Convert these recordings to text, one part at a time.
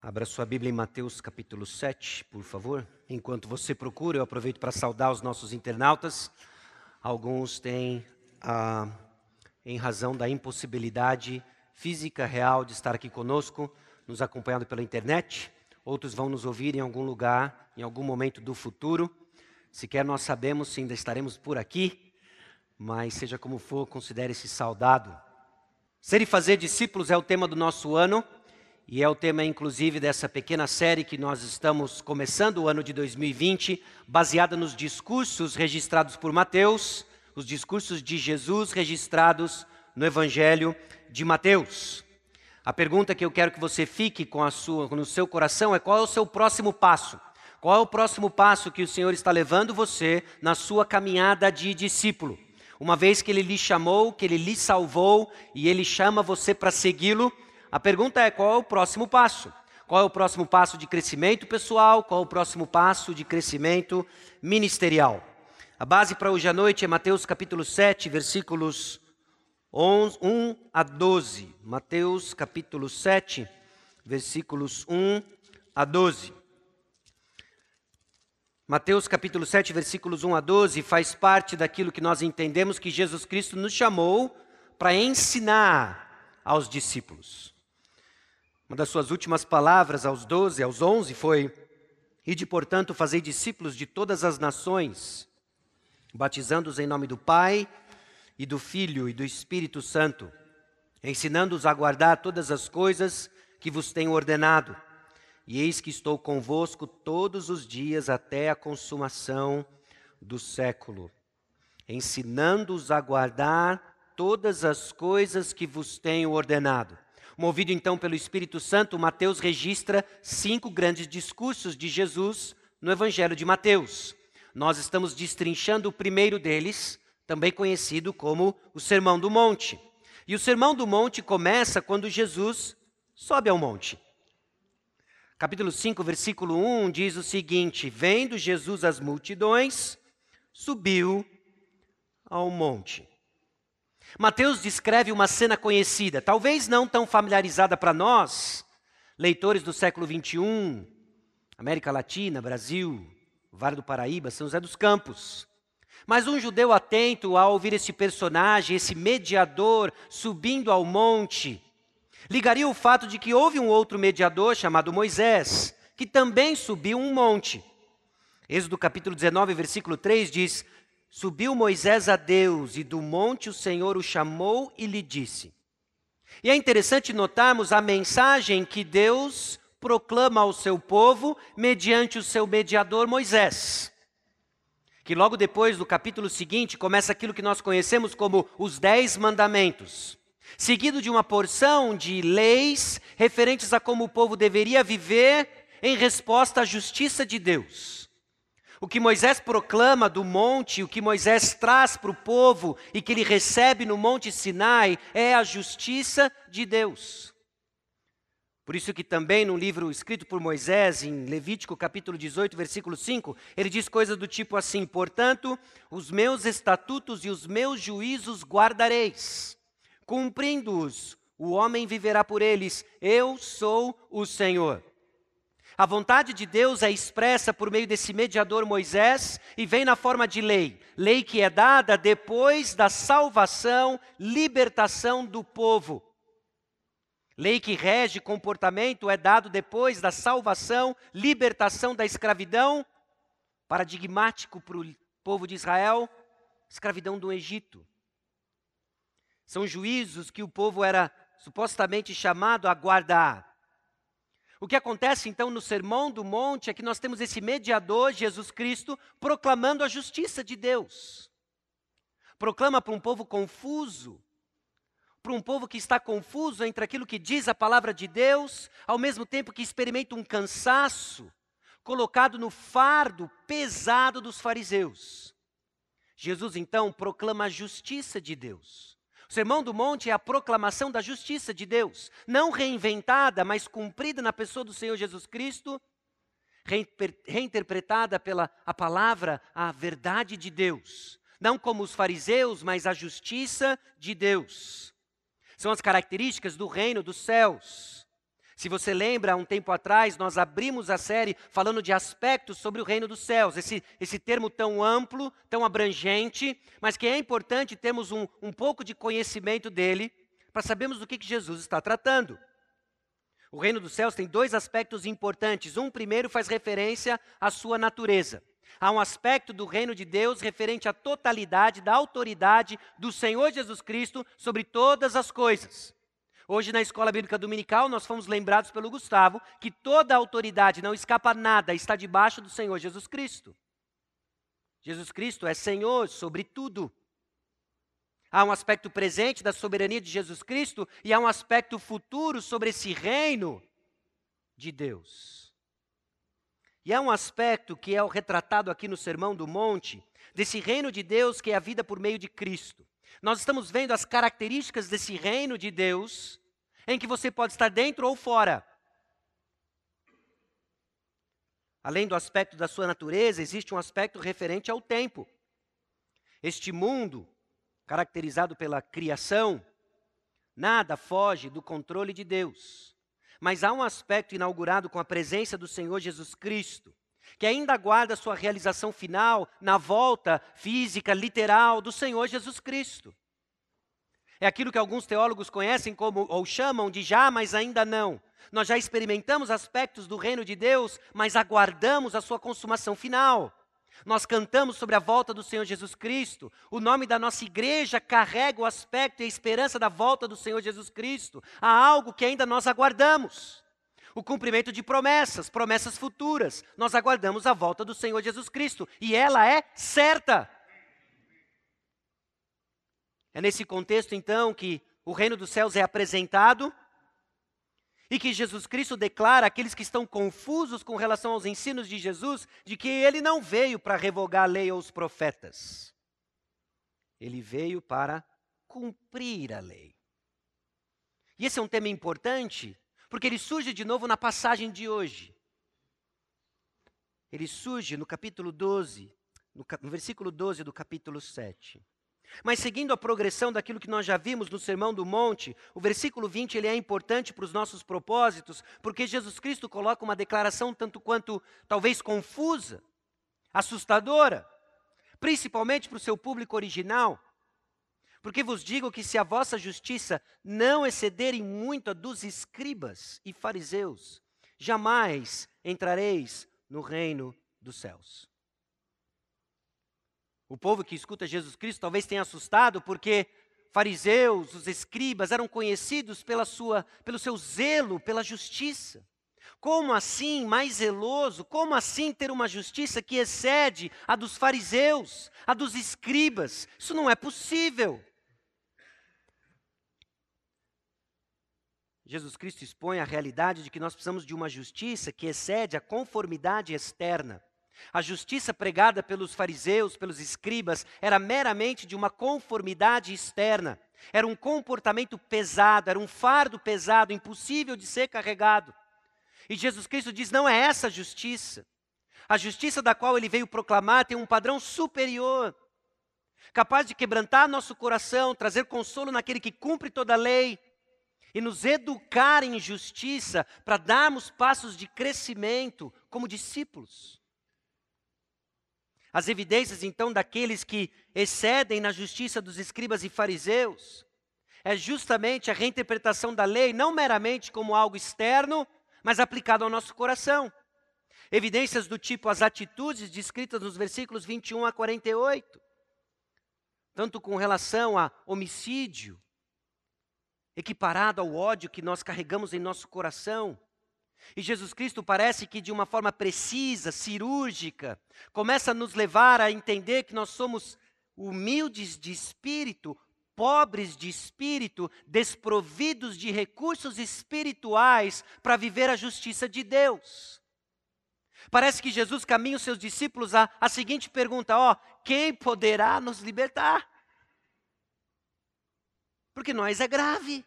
Abra sua Bíblia em Mateus capítulo 7, por favor. Enquanto você procura, eu aproveito para saudar os nossos internautas. Alguns têm, ah, em razão da impossibilidade física real de estar aqui conosco, nos acompanhando pela internet. Outros vão nos ouvir em algum lugar, em algum momento do futuro. Sequer nós sabemos se ainda estaremos por aqui, mas seja como for, considere-se saudado. Ser e fazer discípulos é o tema do nosso ano. E é o tema, inclusive, dessa pequena série que nós estamos começando o ano de 2020, baseada nos discursos registrados por Mateus, os discursos de Jesus registrados no Evangelho de Mateus. A pergunta que eu quero que você fique com a sua, no seu coração é qual é o seu próximo passo? Qual é o próximo passo que o Senhor está levando você na sua caminhada de discípulo? Uma vez que Ele lhe chamou, que Ele lhe salvou e Ele chama você para segui-lo, a pergunta é: qual é o próximo passo? Qual é o próximo passo de crescimento pessoal? Qual é o próximo passo de crescimento ministerial? A base para hoje à noite é Mateus capítulo 7, versículos 11, 1 a 12. Mateus capítulo 7, versículos 1 a 12. Mateus capítulo 7, versículos 1 a 12 faz parte daquilo que nós entendemos que Jesus Cristo nos chamou para ensinar aos discípulos. Uma das suas últimas palavras aos doze, aos onze foi: Ide, portanto, fazei discípulos de todas as nações, batizando-os em nome do Pai e do Filho e do Espírito Santo, ensinando-os a guardar todas as coisas que vos tenho ordenado. E eis que estou convosco todos os dias até a consumação do século, ensinando-os a guardar todas as coisas que vos tenho ordenado. Movido então pelo Espírito Santo, Mateus registra cinco grandes discursos de Jesus no Evangelho de Mateus. Nós estamos destrinchando o primeiro deles, também conhecido como o Sermão do Monte. E o Sermão do Monte começa quando Jesus sobe ao monte. Capítulo 5, versículo 1 diz o seguinte: Vendo Jesus as multidões, subiu ao monte. Mateus descreve uma cena conhecida, talvez não tão familiarizada para nós, leitores do século 21, América Latina, Brasil, Vale do Paraíba, São José dos Campos. Mas um judeu atento ao ouvir esse personagem, esse mediador subindo ao monte, ligaria o fato de que houve um outro mediador chamado Moisés, que também subiu um monte. Êxodo capítulo 19, versículo 3 diz: Subiu Moisés a Deus e do monte o Senhor o chamou e lhe disse. E é interessante notarmos a mensagem que Deus proclama ao seu povo mediante o seu mediador Moisés. Que logo depois, no capítulo seguinte, começa aquilo que nós conhecemos como os Dez Mandamentos, seguido de uma porção de leis referentes a como o povo deveria viver em resposta à justiça de Deus. O que Moisés proclama do monte, o que Moisés traz para o povo e que ele recebe no Monte Sinai é a justiça de Deus. Por isso que também no livro escrito por Moisés, em Levítico capítulo 18, versículo 5, ele diz coisas do tipo assim: Portanto, os meus estatutos e os meus juízos guardareis, cumprindo-os, o homem viverá por eles, eu sou o Senhor. A vontade de Deus é expressa por meio desse mediador Moisés e vem na forma de lei. Lei que é dada depois da salvação, libertação do povo. Lei que rege comportamento é dado depois da salvação, libertação da escravidão, paradigmático para o povo de Israel, escravidão do Egito. São juízos que o povo era supostamente chamado a guardar. O que acontece então no Sermão do Monte é que nós temos esse mediador, Jesus Cristo, proclamando a justiça de Deus. Proclama para um povo confuso, para um povo que está confuso entre aquilo que diz a palavra de Deus, ao mesmo tempo que experimenta um cansaço colocado no fardo pesado dos fariseus. Jesus então proclama a justiça de Deus. O Sermão do Monte é a proclamação da justiça de Deus, não reinventada, mas cumprida na pessoa do Senhor Jesus Cristo, reinterpretada pela a palavra, a verdade de Deus. Não como os fariseus, mas a justiça de Deus. São as características do reino dos céus. Se você lembra, um tempo atrás, nós abrimos a série falando de aspectos sobre o reino dos céus. Esse, esse termo tão amplo, tão abrangente, mas que é importante termos um, um pouco de conhecimento dele para sabermos do que, que Jesus está tratando. O reino dos céus tem dois aspectos importantes. Um primeiro faz referência à sua natureza. Há um aspecto do reino de Deus referente à totalidade da autoridade do Senhor Jesus Cristo sobre todas as coisas. Hoje, na escola bíblica dominical, nós fomos lembrados pelo Gustavo que toda autoridade, não escapa nada, está debaixo do Senhor Jesus Cristo. Jesus Cristo é Senhor sobre tudo. Há um aspecto presente da soberania de Jesus Cristo e há um aspecto futuro sobre esse reino de Deus. E há um aspecto que é o retratado aqui no Sermão do Monte, desse reino de Deus que é a vida por meio de Cristo. Nós estamos vendo as características desse reino de Deus, em que você pode estar dentro ou fora. Além do aspecto da sua natureza, existe um aspecto referente ao tempo. Este mundo, caracterizado pela criação, nada foge do controle de Deus. Mas há um aspecto inaugurado com a presença do Senhor Jesus Cristo, que ainda aguarda sua realização final na volta física, literal do Senhor Jesus Cristo. É aquilo que alguns teólogos conhecem como ou chamam de já, mas ainda não. Nós já experimentamos aspectos do reino de Deus, mas aguardamos a sua consumação final. Nós cantamos sobre a volta do Senhor Jesus Cristo. O nome da nossa igreja carrega o aspecto e a esperança da volta do Senhor Jesus Cristo. Há algo que ainda nós aguardamos o cumprimento de promessas, promessas futuras. Nós aguardamos a volta do Senhor Jesus Cristo e ela é certa. É nesse contexto, então, que o reino dos céus é apresentado e que Jesus Cristo declara àqueles que estão confusos com relação aos ensinos de Jesus, de que ele não veio para revogar a lei ou os profetas. Ele veio para cumprir a lei. E esse é um tema importante, porque ele surge de novo na passagem de hoje. Ele surge no capítulo 12, no, no, versículo 12 do capítulo 7. Mas seguindo a progressão daquilo que nós já vimos no Sermão do Monte, o versículo 20 ele é importante para os nossos propósitos, porque Jesus Cristo coloca uma declaração tanto quanto talvez confusa, assustadora, principalmente para o seu público original. Porque vos digo que se a vossa justiça não excederem muito a dos escribas e fariseus, jamais entrareis no reino dos céus. O povo que escuta Jesus Cristo talvez tenha assustado porque fariseus, os escribas eram conhecidos pela sua, pelo seu zelo pela justiça. Como assim mais zeloso? Como assim ter uma justiça que excede a dos fariseus, a dos escribas? Isso não é possível. Jesus Cristo expõe a realidade de que nós precisamos de uma justiça que excede a conformidade externa. A justiça pregada pelos fariseus, pelos escribas, era meramente de uma conformidade externa. Era um comportamento pesado, era um fardo pesado, impossível de ser carregado. E Jesus Cristo diz: não é essa a justiça. A justiça da qual ele veio proclamar tem um padrão superior, capaz de quebrantar nosso coração, trazer consolo naquele que cumpre toda a lei, e nos educar em justiça para darmos passos de crescimento como discípulos. As evidências, então, daqueles que excedem na justiça dos escribas e fariseus é justamente a reinterpretação da lei, não meramente como algo externo, mas aplicado ao nosso coração. Evidências do tipo as atitudes descritas nos versículos 21 a 48, tanto com relação a homicídio, equiparado ao ódio que nós carregamos em nosso coração. E Jesus Cristo parece que de uma forma precisa, cirúrgica, começa a nos levar a entender que nós somos humildes de espírito, pobres de espírito, desprovidos de recursos espirituais para viver a justiça de Deus. Parece que Jesus caminha os seus discípulos a, a seguinte pergunta: ó, quem poderá nos libertar? Porque nós é grave.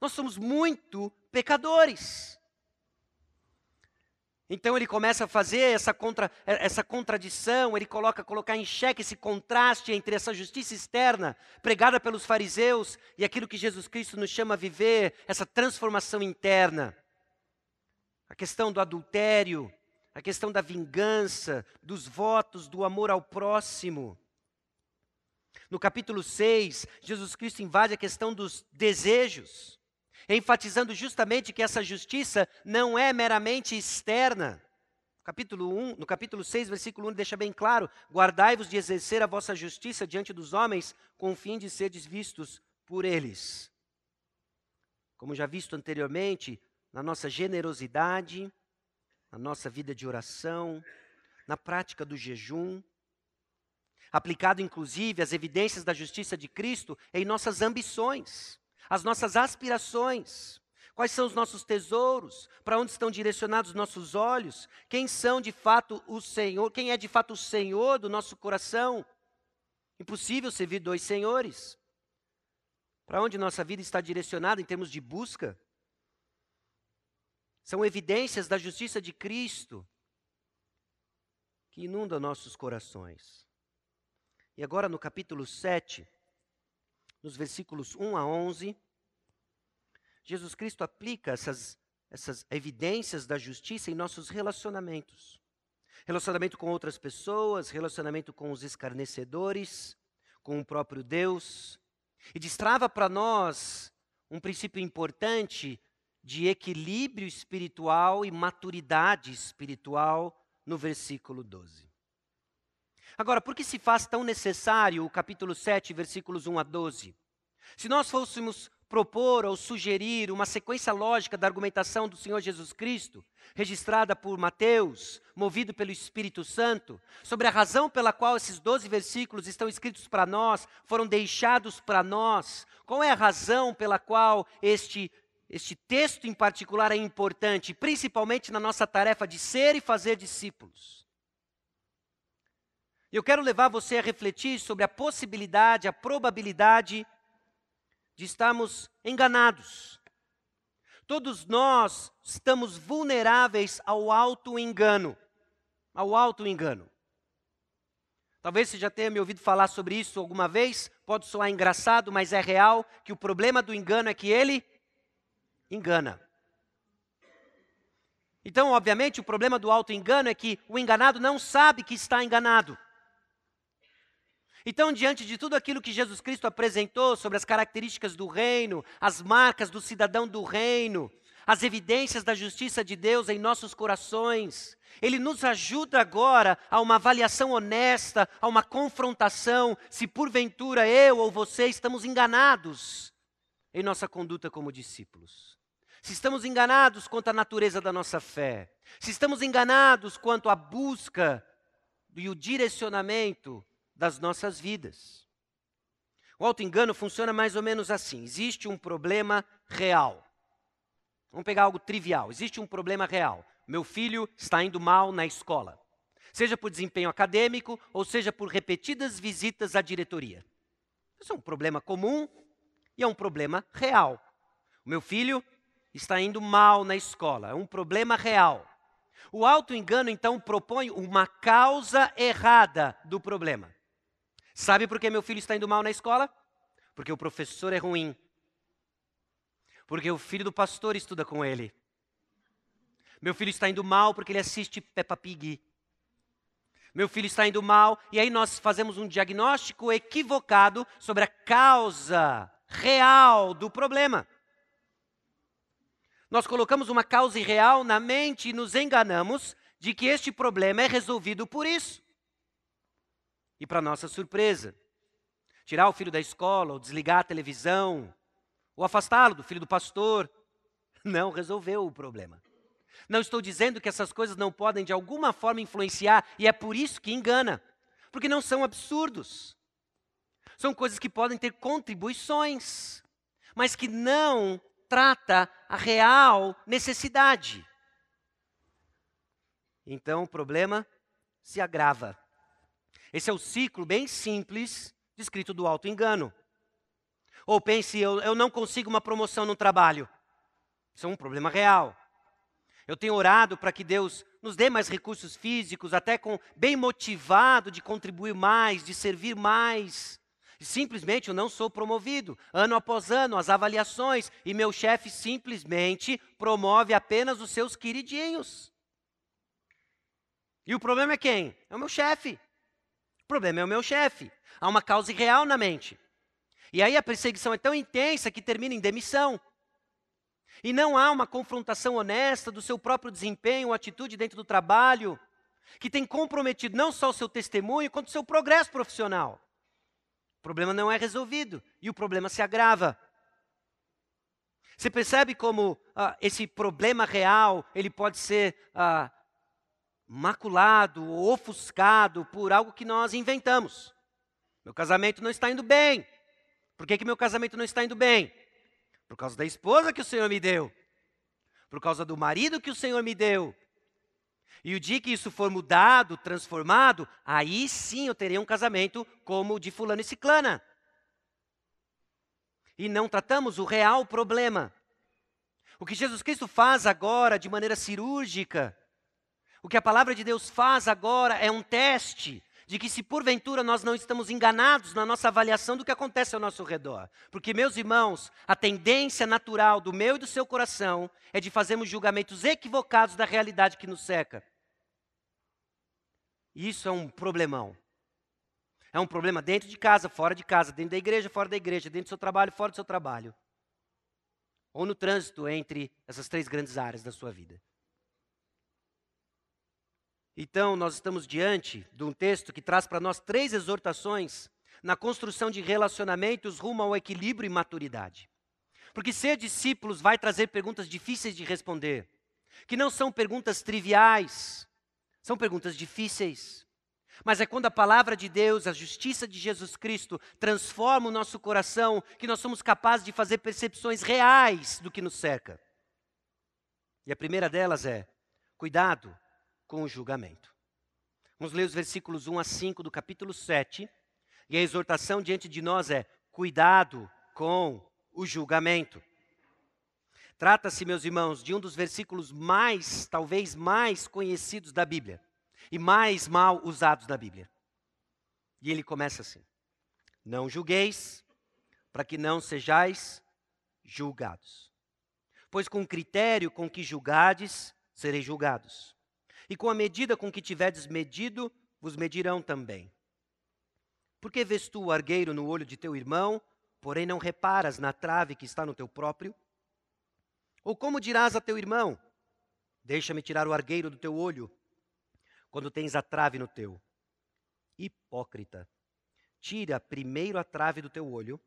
Nós somos muito pecadores. Então ele começa a fazer essa, contra, essa contradição, ele coloca colocar em xeque esse contraste entre essa justiça externa pregada pelos fariseus e aquilo que Jesus Cristo nos chama a viver, essa transformação interna. A questão do adultério, a questão da vingança, dos votos, do amor ao próximo. No capítulo 6, Jesus Cristo invade a questão dos desejos, enfatizando justamente que essa justiça não é meramente externa. Capítulo 1, no capítulo 6, versículo 1, deixa bem claro: Guardai-vos de exercer a vossa justiça diante dos homens, com o fim de seres vistos por eles. Como já visto anteriormente, na nossa generosidade, na nossa vida de oração, na prática do jejum, aplicado inclusive às evidências da justiça de Cristo em nossas ambições, as nossas aspirações. Quais são os nossos tesouros? Para onde estão direcionados os nossos olhos? Quem são de fato o Senhor? Quem é de fato o Senhor do nosso coração? Impossível servir dois senhores. Para onde nossa vida está direcionada em termos de busca? São evidências da justiça de Cristo que inundam nossos corações. E agora no capítulo 7, nos versículos 1 a 11, Jesus Cristo aplica essas, essas evidências da justiça em nossos relacionamentos. Relacionamento com outras pessoas, relacionamento com os escarnecedores, com o próprio Deus. E destrava para nós um princípio importante de equilíbrio espiritual e maturidade espiritual no versículo 12. Agora, por que se faz tão necessário o capítulo 7, versículos 1 a 12? Se nós fôssemos propor ou sugerir uma sequência lógica da argumentação do Senhor Jesus Cristo, registrada por Mateus, movido pelo Espírito Santo, sobre a razão pela qual esses 12 versículos estão escritos para nós, foram deixados para nós, qual é a razão pela qual este, este texto em particular é importante, principalmente na nossa tarefa de ser e fazer discípulos. Eu quero levar você a refletir sobre a possibilidade, a probabilidade de estarmos enganados. Todos nós estamos vulneráveis ao auto-engano. Ao auto-engano. Talvez você já tenha me ouvido falar sobre isso alguma vez, pode soar engraçado, mas é real que o problema do engano é que ele engana. Então, obviamente, o problema do auto-engano é que o enganado não sabe que está enganado. Então, diante de tudo aquilo que Jesus Cristo apresentou sobre as características do reino, as marcas do cidadão do reino, as evidências da justiça de Deus em nossos corações, ele nos ajuda agora a uma avaliação honesta, a uma confrontação, se porventura eu ou você estamos enganados em nossa conduta como discípulos. Se estamos enganados quanto à natureza da nossa fé, se estamos enganados quanto à busca e o direcionamento das nossas vidas. O auto-engano funciona mais ou menos assim: existe um problema real. Vamos pegar algo trivial. Existe um problema real. Meu filho está indo mal na escola, seja por desempenho acadêmico ou seja por repetidas visitas à diretoria. Isso é um problema comum e é um problema real. O meu filho está indo mal na escola, é um problema real. O auto-engano, então, propõe uma causa errada do problema. Sabe por que meu filho está indo mal na escola? Porque o professor é ruim. Porque o filho do pastor estuda com ele. Meu filho está indo mal porque ele assiste Peppa Pig. Meu filho está indo mal, e aí nós fazemos um diagnóstico equivocado sobre a causa real do problema. Nós colocamos uma causa irreal na mente e nos enganamos de que este problema é resolvido por isso. E para nossa surpresa, tirar o filho da escola, ou desligar a televisão, ou afastá-lo do filho do pastor, não resolveu o problema. Não estou dizendo que essas coisas não podem de alguma forma influenciar, e é por isso que engana, porque não são absurdos. São coisas que podem ter contribuições, mas que não trata a real necessidade. Então o problema se agrava. Esse é o ciclo bem simples descrito do auto-engano. Ou pense, eu, eu não consigo uma promoção no trabalho. Isso é um problema real. Eu tenho orado para que Deus nos dê mais recursos físicos, até com bem motivado de contribuir mais, de servir mais. E simplesmente eu não sou promovido. Ano após ano, as avaliações, e meu chefe simplesmente promove apenas os seus queridinhos. E o problema é quem? É o meu chefe. Problema é o meu chefe. Há uma causa real na mente. E aí a perseguição é tão intensa que termina em demissão. E não há uma confrontação honesta do seu próprio desempenho atitude dentro do trabalho, que tem comprometido não só o seu testemunho, quanto o seu progresso profissional. O problema não é resolvido e o problema se agrava. Você percebe como ah, esse problema real ele pode ser ah, maculado ou ofuscado por algo que nós inventamos. Meu casamento não está indo bem. Por que, que meu casamento não está indo bem? Por causa da esposa que o Senhor me deu. Por causa do marido que o Senhor me deu. E o dia que isso for mudado, transformado, aí sim eu terei um casamento como o de fulano e ciclana. E não tratamos o real problema. O que Jesus Cristo faz agora de maneira cirúrgica, o que a palavra de Deus faz agora é um teste de que se porventura nós não estamos enganados na nossa avaliação do que acontece ao nosso redor. Porque, meus irmãos, a tendência natural do meu e do seu coração é de fazermos julgamentos equivocados da realidade que nos seca. Isso é um problemão. É um problema dentro de casa, fora de casa, dentro da igreja, fora da igreja, dentro do seu trabalho, fora do seu trabalho. Ou no trânsito entre essas três grandes áreas da sua vida. Então, nós estamos diante de um texto que traz para nós três exortações na construção de relacionamentos rumo ao equilíbrio e maturidade. Porque ser discípulos vai trazer perguntas difíceis de responder, que não são perguntas triviais, são perguntas difíceis. Mas é quando a palavra de Deus, a justiça de Jesus Cristo, transforma o nosso coração, que nós somos capazes de fazer percepções reais do que nos cerca. E a primeira delas é: cuidado com o julgamento. Vamos ler os versículos 1 a 5 do capítulo 7. E a exortação diante de nós é: cuidado com o julgamento. Trata-se, meus irmãos, de um dos versículos mais, talvez mais conhecidos da Bíblia e mais mal usados da Bíblia. E ele começa assim: Não julgueis, para que não sejais julgados. Pois com o critério com que julgades, sereis julgados e com a medida com que tiverdes medido, vos medirão também. Por que vês tu o argueiro no olho de teu irmão, porém não reparas na trave que está no teu próprio? Ou como dirás a teu irmão: Deixa-me tirar o argueiro do teu olho, quando tens a trave no teu? Hipócrita, tira primeiro a trave do teu olho,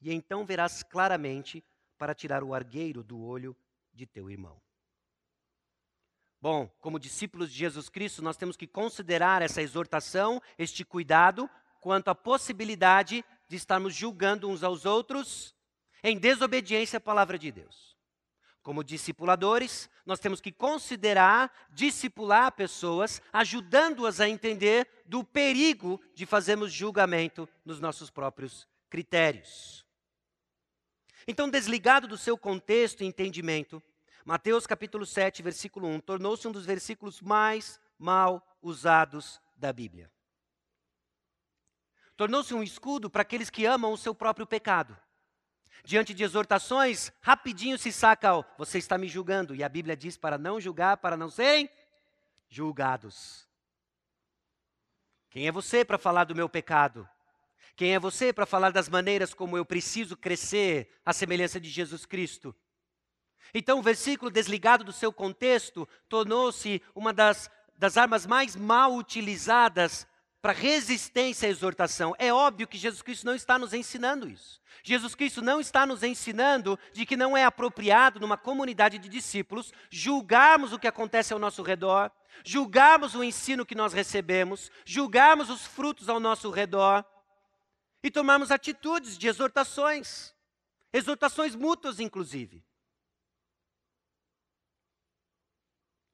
e então verás claramente para tirar o argueiro do olho de teu irmão. Bom, como discípulos de Jesus Cristo, nós temos que considerar essa exortação, este cuidado, quanto à possibilidade de estarmos julgando uns aos outros em desobediência à palavra de Deus. Como discipuladores, nós temos que considerar discipular pessoas, ajudando-as a entender do perigo de fazermos julgamento nos nossos próprios critérios. Então, desligado do seu contexto e entendimento, Mateus capítulo 7, versículo 1, tornou-se um dos versículos mais mal usados da Bíblia. Tornou-se um escudo para aqueles que amam o seu próprio pecado. Diante de exortações, rapidinho se saca, ó, você está me julgando. E a Bíblia diz para não julgar, para não serem julgados. Quem é você para falar do meu pecado? Quem é você para falar das maneiras como eu preciso crescer à semelhança de Jesus Cristo? Então, o versículo, desligado do seu contexto, tornou-se uma das, das armas mais mal utilizadas para resistência à exortação. É óbvio que Jesus Cristo não está nos ensinando isso. Jesus Cristo não está nos ensinando de que não é apropriado numa comunidade de discípulos julgarmos o que acontece ao nosso redor, julgarmos o ensino que nós recebemos, julgarmos os frutos ao nosso redor e tomarmos atitudes de exortações, exortações mútuas, inclusive.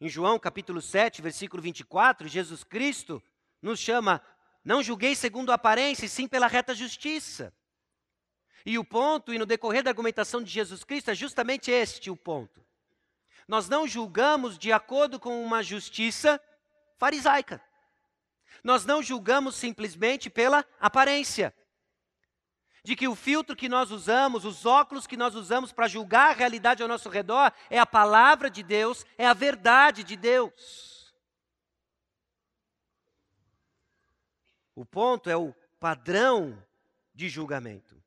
Em João capítulo 7, versículo 24, Jesus Cristo nos chama: não julguei segundo a aparência, e sim pela reta justiça. E o ponto, e no decorrer da argumentação de Jesus Cristo, é justamente este o ponto. Nós não julgamos de acordo com uma justiça farisaica. Nós não julgamos simplesmente pela aparência. De que o filtro que nós usamos, os óculos que nós usamos para julgar a realidade ao nosso redor é a palavra de Deus, é a verdade de Deus. O ponto é o padrão de julgamento.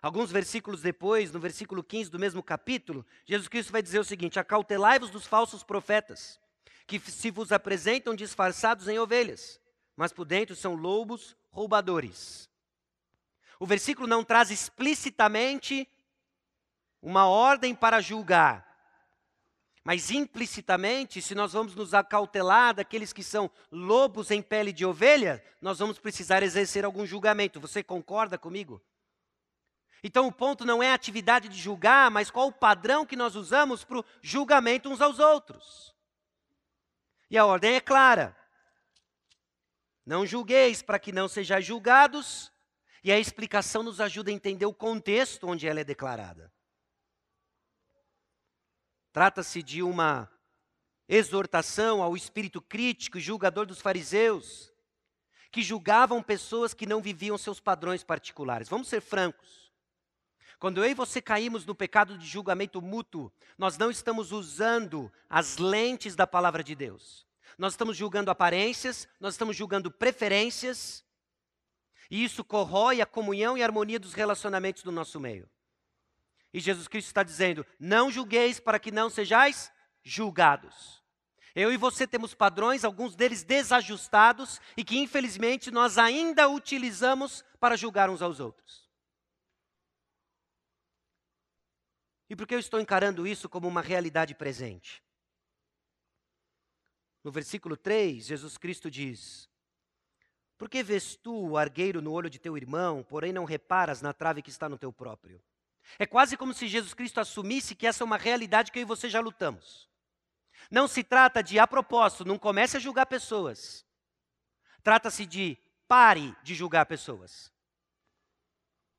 Alguns versículos depois, no versículo 15 do mesmo capítulo, Jesus Cristo vai dizer o seguinte: Acautelai-vos dos falsos profetas, que se vos apresentam disfarçados em ovelhas, mas por dentro são lobos roubadores. O versículo não traz explicitamente uma ordem para julgar, mas implicitamente, se nós vamos nos acautelar daqueles que são lobos em pele de ovelha, nós vamos precisar exercer algum julgamento. Você concorda comigo? Então o ponto não é a atividade de julgar, mas qual o padrão que nós usamos para o julgamento uns aos outros. E a ordem é clara: não julgueis para que não sejais julgados. E a explicação nos ajuda a entender o contexto onde ela é declarada. Trata-se de uma exortação ao espírito crítico e julgador dos fariseus, que julgavam pessoas que não viviam seus padrões particulares. Vamos ser francos. Quando eu e você caímos no pecado de julgamento mútuo, nós não estamos usando as lentes da palavra de Deus. Nós estamos julgando aparências, nós estamos julgando preferências, e isso corrói a comunhão e a harmonia dos relacionamentos do nosso meio. E Jesus Cristo está dizendo: não julgueis para que não sejais julgados. Eu e você temos padrões, alguns deles desajustados, e que infelizmente nós ainda utilizamos para julgar uns aos outros. E por que eu estou encarando isso como uma realidade presente? No versículo 3, Jesus Cristo diz: Por que vês tu o argueiro no olho de teu irmão, porém não reparas na trave que está no teu próprio? É quase como se Jesus Cristo assumisse que essa é uma realidade que eu e você já lutamos. Não se trata de, a propósito, não comece a julgar pessoas. Trata-se de pare de julgar pessoas.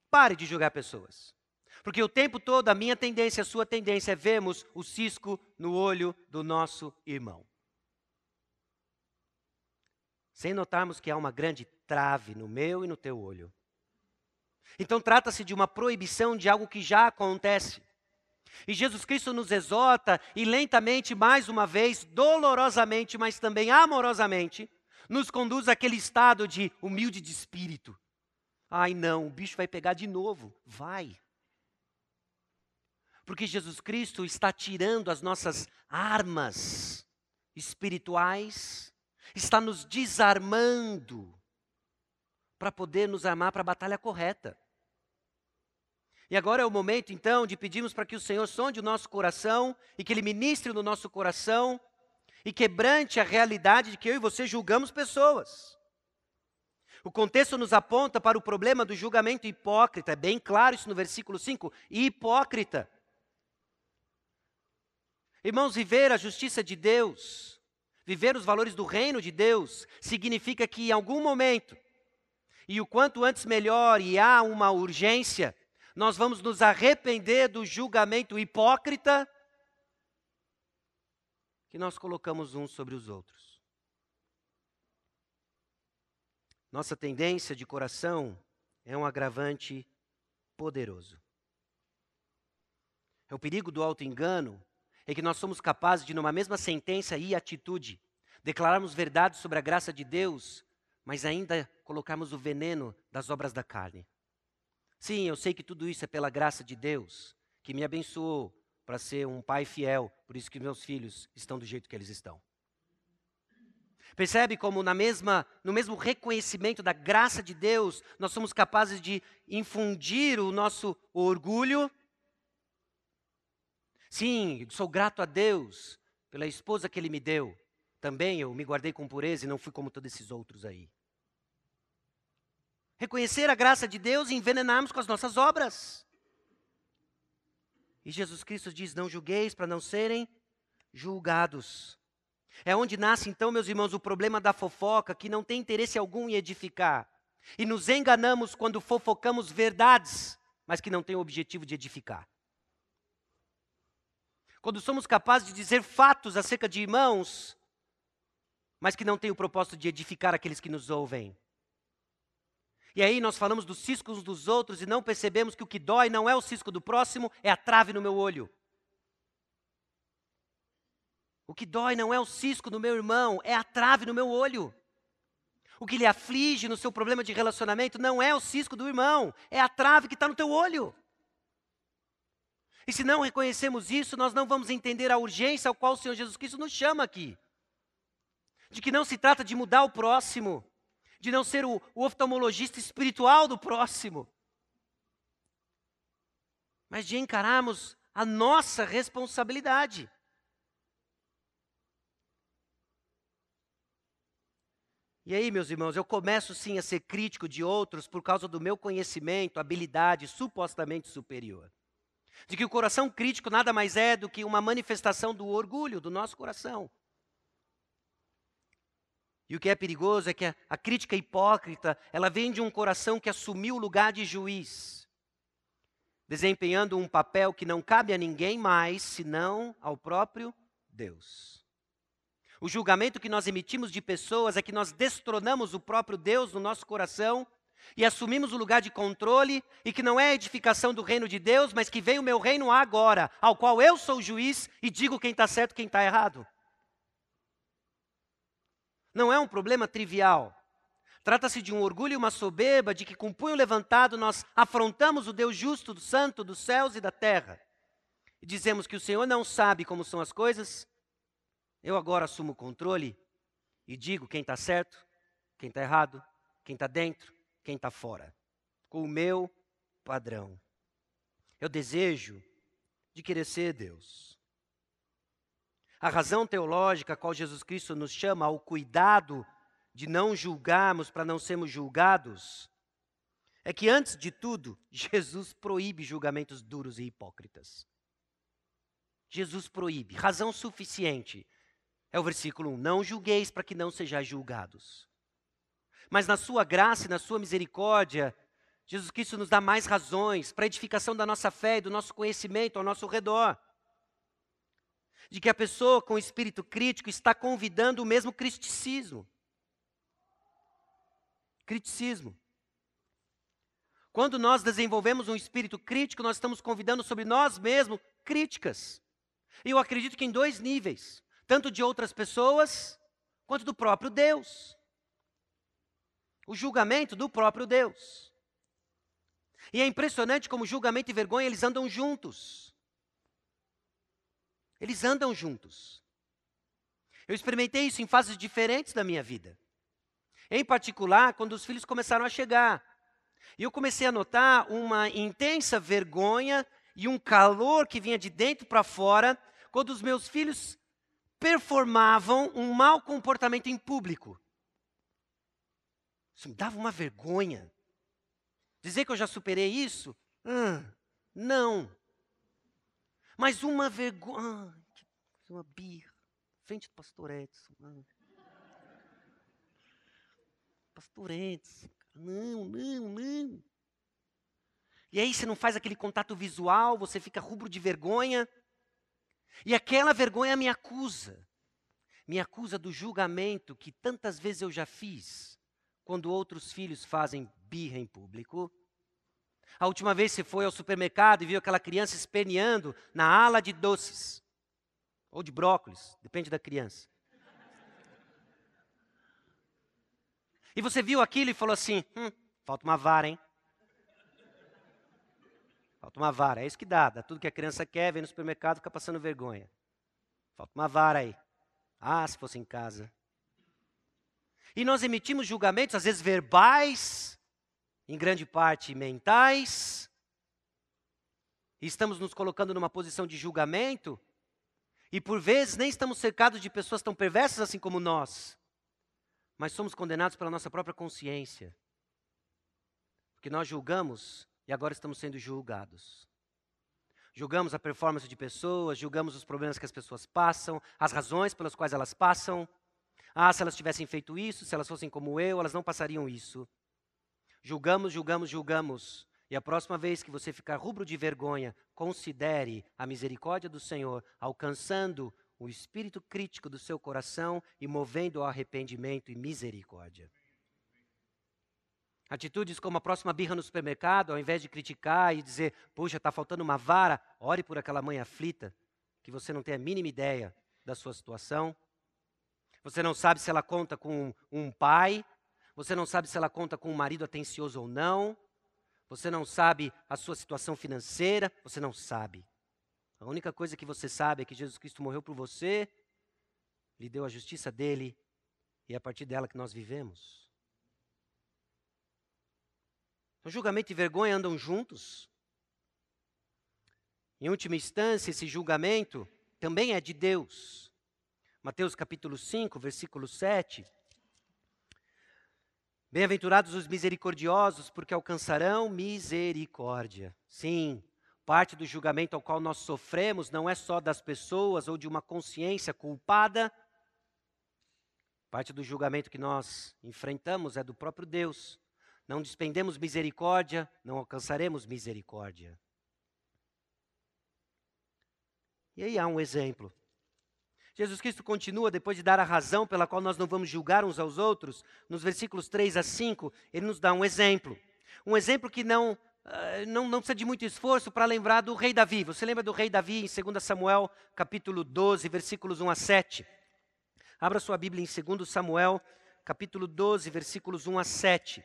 Pare de julgar pessoas. Porque o tempo todo a minha tendência, a sua tendência é vermos o cisco no olho do nosso irmão sem notarmos que há uma grande trave no meu e no teu olho. Então trata-se de uma proibição de algo que já acontece. E Jesus Cristo nos exorta e lentamente, mais uma vez, dolorosamente, mas também amorosamente, nos conduz àquele estado de humilde de espírito. Ai não, o bicho vai pegar de novo. Vai. Porque Jesus Cristo está tirando as nossas armas espirituais está nos desarmando para poder nos armar para a batalha correta. E agora é o momento, então, de pedirmos para que o Senhor sonde o nosso coração e que Ele ministre no nosso coração e quebrante a realidade de que eu e você julgamos pessoas. O contexto nos aponta para o problema do julgamento hipócrita, é bem claro isso no versículo 5: hipócrita. Irmãos, viver a justiça de Deus Viver os valores do reino de Deus significa que em algum momento, e o quanto antes melhor, e há uma urgência, nós vamos nos arrepender do julgamento hipócrita que nós colocamos uns sobre os outros. Nossa tendência de coração é um agravante poderoso. É o perigo do auto-engano é que nós somos capazes de, numa mesma sentença e atitude, declararmos verdades sobre a graça de Deus, mas ainda colocarmos o veneno das obras da carne. Sim, eu sei que tudo isso é pela graça de Deus, que me abençoou para ser um pai fiel, por isso que meus filhos estão do jeito que eles estão. Percebe como na mesma, no mesmo reconhecimento da graça de Deus, nós somos capazes de infundir o nosso orgulho Sim, sou grato a Deus pela esposa que Ele me deu. Também eu me guardei com pureza e não fui como todos esses outros aí. Reconhecer a graça de Deus e envenenarmos com as nossas obras. E Jesus Cristo diz: Não julgueis para não serem julgados. É onde nasce então, meus irmãos, o problema da fofoca, que não tem interesse algum em edificar. E nos enganamos quando fofocamos verdades, mas que não tem o objetivo de edificar. Quando somos capazes de dizer fatos acerca de irmãos, mas que não têm o propósito de edificar aqueles que nos ouvem. E aí nós falamos dos ciscos dos outros e não percebemos que o que dói não é o cisco do próximo, é a trave no meu olho. O que dói não é o cisco do meu irmão, é a trave no meu olho. O que lhe aflige no seu problema de relacionamento não é o cisco do irmão, é a trave que está no teu olho. E se não reconhecemos isso, nós não vamos entender a urgência ao qual o Senhor Jesus Cristo nos chama aqui. De que não se trata de mudar o próximo, de não ser o, o oftalmologista espiritual do próximo, mas de encararmos a nossa responsabilidade. E aí, meus irmãos, eu começo sim a ser crítico de outros por causa do meu conhecimento, habilidade supostamente superior. De que o coração crítico nada mais é do que uma manifestação do orgulho do nosso coração. E o que é perigoso é que a, a crítica hipócrita, ela vem de um coração que assumiu o lugar de juiz, desempenhando um papel que não cabe a ninguém mais senão ao próprio Deus. O julgamento que nós emitimos de pessoas é que nós destronamos o próprio Deus no nosso coração e assumimos o lugar de controle e que não é a edificação do reino de Deus, mas que vem o meu reino agora, ao qual eu sou juiz e digo quem está certo e quem está errado. Não é um problema trivial. Trata-se de um orgulho e uma soberba de que, com punho levantado, nós afrontamos o Deus justo, do santo, dos céus e da terra. E dizemos que o Senhor não sabe como são as coisas. Eu agora assumo o controle e digo quem está certo, quem está errado, quem está dentro, quem está fora, com o meu padrão. Eu desejo de querer ser Deus. A razão teológica a qual Jesus Cristo nos chama ao cuidado de não julgarmos para não sermos julgados é que, antes de tudo, Jesus proíbe julgamentos duros e hipócritas. Jesus proíbe. Razão suficiente. É o versículo 1. Não julgueis para que não sejais julgados. Mas na sua graça e na sua misericórdia, Jesus Cristo nos dá mais razões para a edificação da nossa fé e do nosso conhecimento ao nosso redor de que a pessoa com espírito crítico está convidando o mesmo criticismo. Criticismo. Quando nós desenvolvemos um espírito crítico, nós estamos convidando sobre nós mesmos críticas. E eu acredito que em dois níveis, tanto de outras pessoas quanto do próprio Deus. O julgamento do próprio Deus. E é impressionante como julgamento e vergonha eles andam juntos. Eles andam juntos. Eu experimentei isso em fases diferentes da minha vida. Em particular, quando os filhos começaram a chegar. E eu comecei a notar uma intensa vergonha e um calor que vinha de dentro para fora quando os meus filhos performavam um mau comportamento em público. Isso me dava uma vergonha. Dizer que eu já superei isso? Hum, não. Mas uma vergonha. Ah, uma birra. Frente do pastor Edson. Ah. Pastor Edson. Não, não, não. E aí você não faz aquele contato visual, você fica rubro de vergonha. E aquela vergonha me acusa. Me acusa do julgamento que tantas vezes eu já fiz quando outros filhos fazem birra em público. A última vez você foi ao supermercado e viu aquela criança esperneando na ala de doces. Ou de brócolis, depende da criança. E você viu aquilo e falou assim: hum, falta uma vara, hein? Falta uma vara, é isso que dá. Dá tudo que a criança quer, vem no supermercado e fica passando vergonha. Falta uma vara aí. Ah, se fosse em casa. E nós emitimos julgamentos, às vezes verbais, em grande parte mentais, e estamos nos colocando numa posição de julgamento, e por vezes nem estamos cercados de pessoas tão perversas assim como nós, mas somos condenados pela nossa própria consciência. Porque nós julgamos e agora estamos sendo julgados. Julgamos a performance de pessoas, julgamos os problemas que as pessoas passam, as razões pelas quais elas passam. Ah, se elas tivessem feito isso, se elas fossem como eu, elas não passariam isso. Julgamos, julgamos, julgamos. E a próxima vez que você ficar rubro de vergonha, considere a misericórdia do Senhor alcançando o espírito crítico do seu coração e movendo ao arrependimento e misericórdia. Atitudes como a próxima birra no supermercado, ao invés de criticar e dizer, puxa, está faltando uma vara, ore por aquela mãe aflita, que você não tem a mínima ideia da sua situação. Você não sabe se ela conta com um pai, você não sabe se ela conta com um marido atencioso ou não, você não sabe a sua situação financeira, você não sabe. A única coisa que você sabe é que Jesus Cristo morreu por você, lhe deu a justiça dele, e é a partir dela que nós vivemos. O julgamento e vergonha andam juntos. Em última instância, esse julgamento também é de Deus. Mateus capítulo 5, versículo 7. Bem-aventurados os misericordiosos, porque alcançarão misericórdia. Sim, parte do julgamento ao qual nós sofremos não é só das pessoas ou de uma consciência culpada. Parte do julgamento que nós enfrentamos é do próprio Deus não despendemos misericórdia, não alcançaremos misericórdia. E aí há um exemplo. Jesus Cristo continua, depois de dar a razão pela qual nós não vamos julgar uns aos outros, nos versículos 3 a 5, ele nos dá um exemplo. Um exemplo que não, uh, não, não precisa de muito esforço para lembrar do rei Davi. Você lembra do rei Davi em 2 Samuel, capítulo 12, versículos 1 a 7? Abra sua Bíblia em 2 Samuel, capítulo 12, versículos 1 a 7.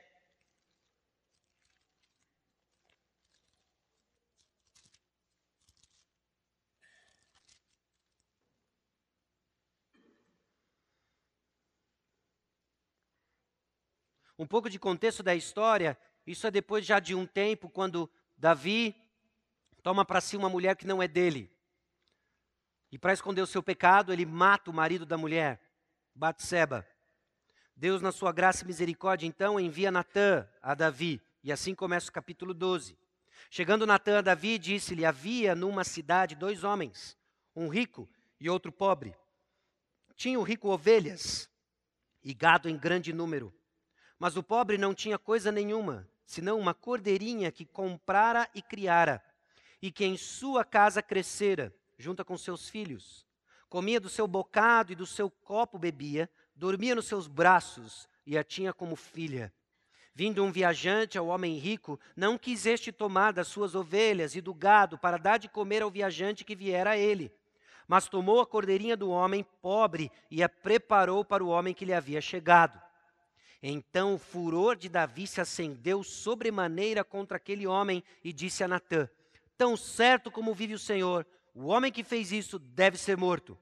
Um pouco de contexto da história, isso é depois já de um tempo, quando Davi toma para si uma mulher que não é dele. E para esconder o seu pecado, ele mata o marido da mulher, Batseba. Deus, na sua graça e misericórdia, então, envia Natã a Davi. E assim começa o capítulo 12. Chegando Natã a Davi, disse-lhe: Havia numa cidade dois homens, um rico e outro pobre. Tinha o rico ovelhas e gado em grande número. Mas o pobre não tinha coisa nenhuma, senão uma cordeirinha que comprara e criara, e que em sua casa crescera, junto com seus filhos. Comia do seu bocado e do seu copo bebia, dormia nos seus braços e a tinha como filha. Vindo um viajante ao homem rico, não quis este tomar das suas ovelhas e do gado para dar de comer ao viajante que viera a ele. Mas tomou a cordeirinha do homem pobre e a preparou para o homem que lhe havia chegado. Então o furor de Davi se acendeu sobremaneira contra aquele homem e disse a Natã: Tão certo como vive o Senhor, o homem que fez isso deve ser morto.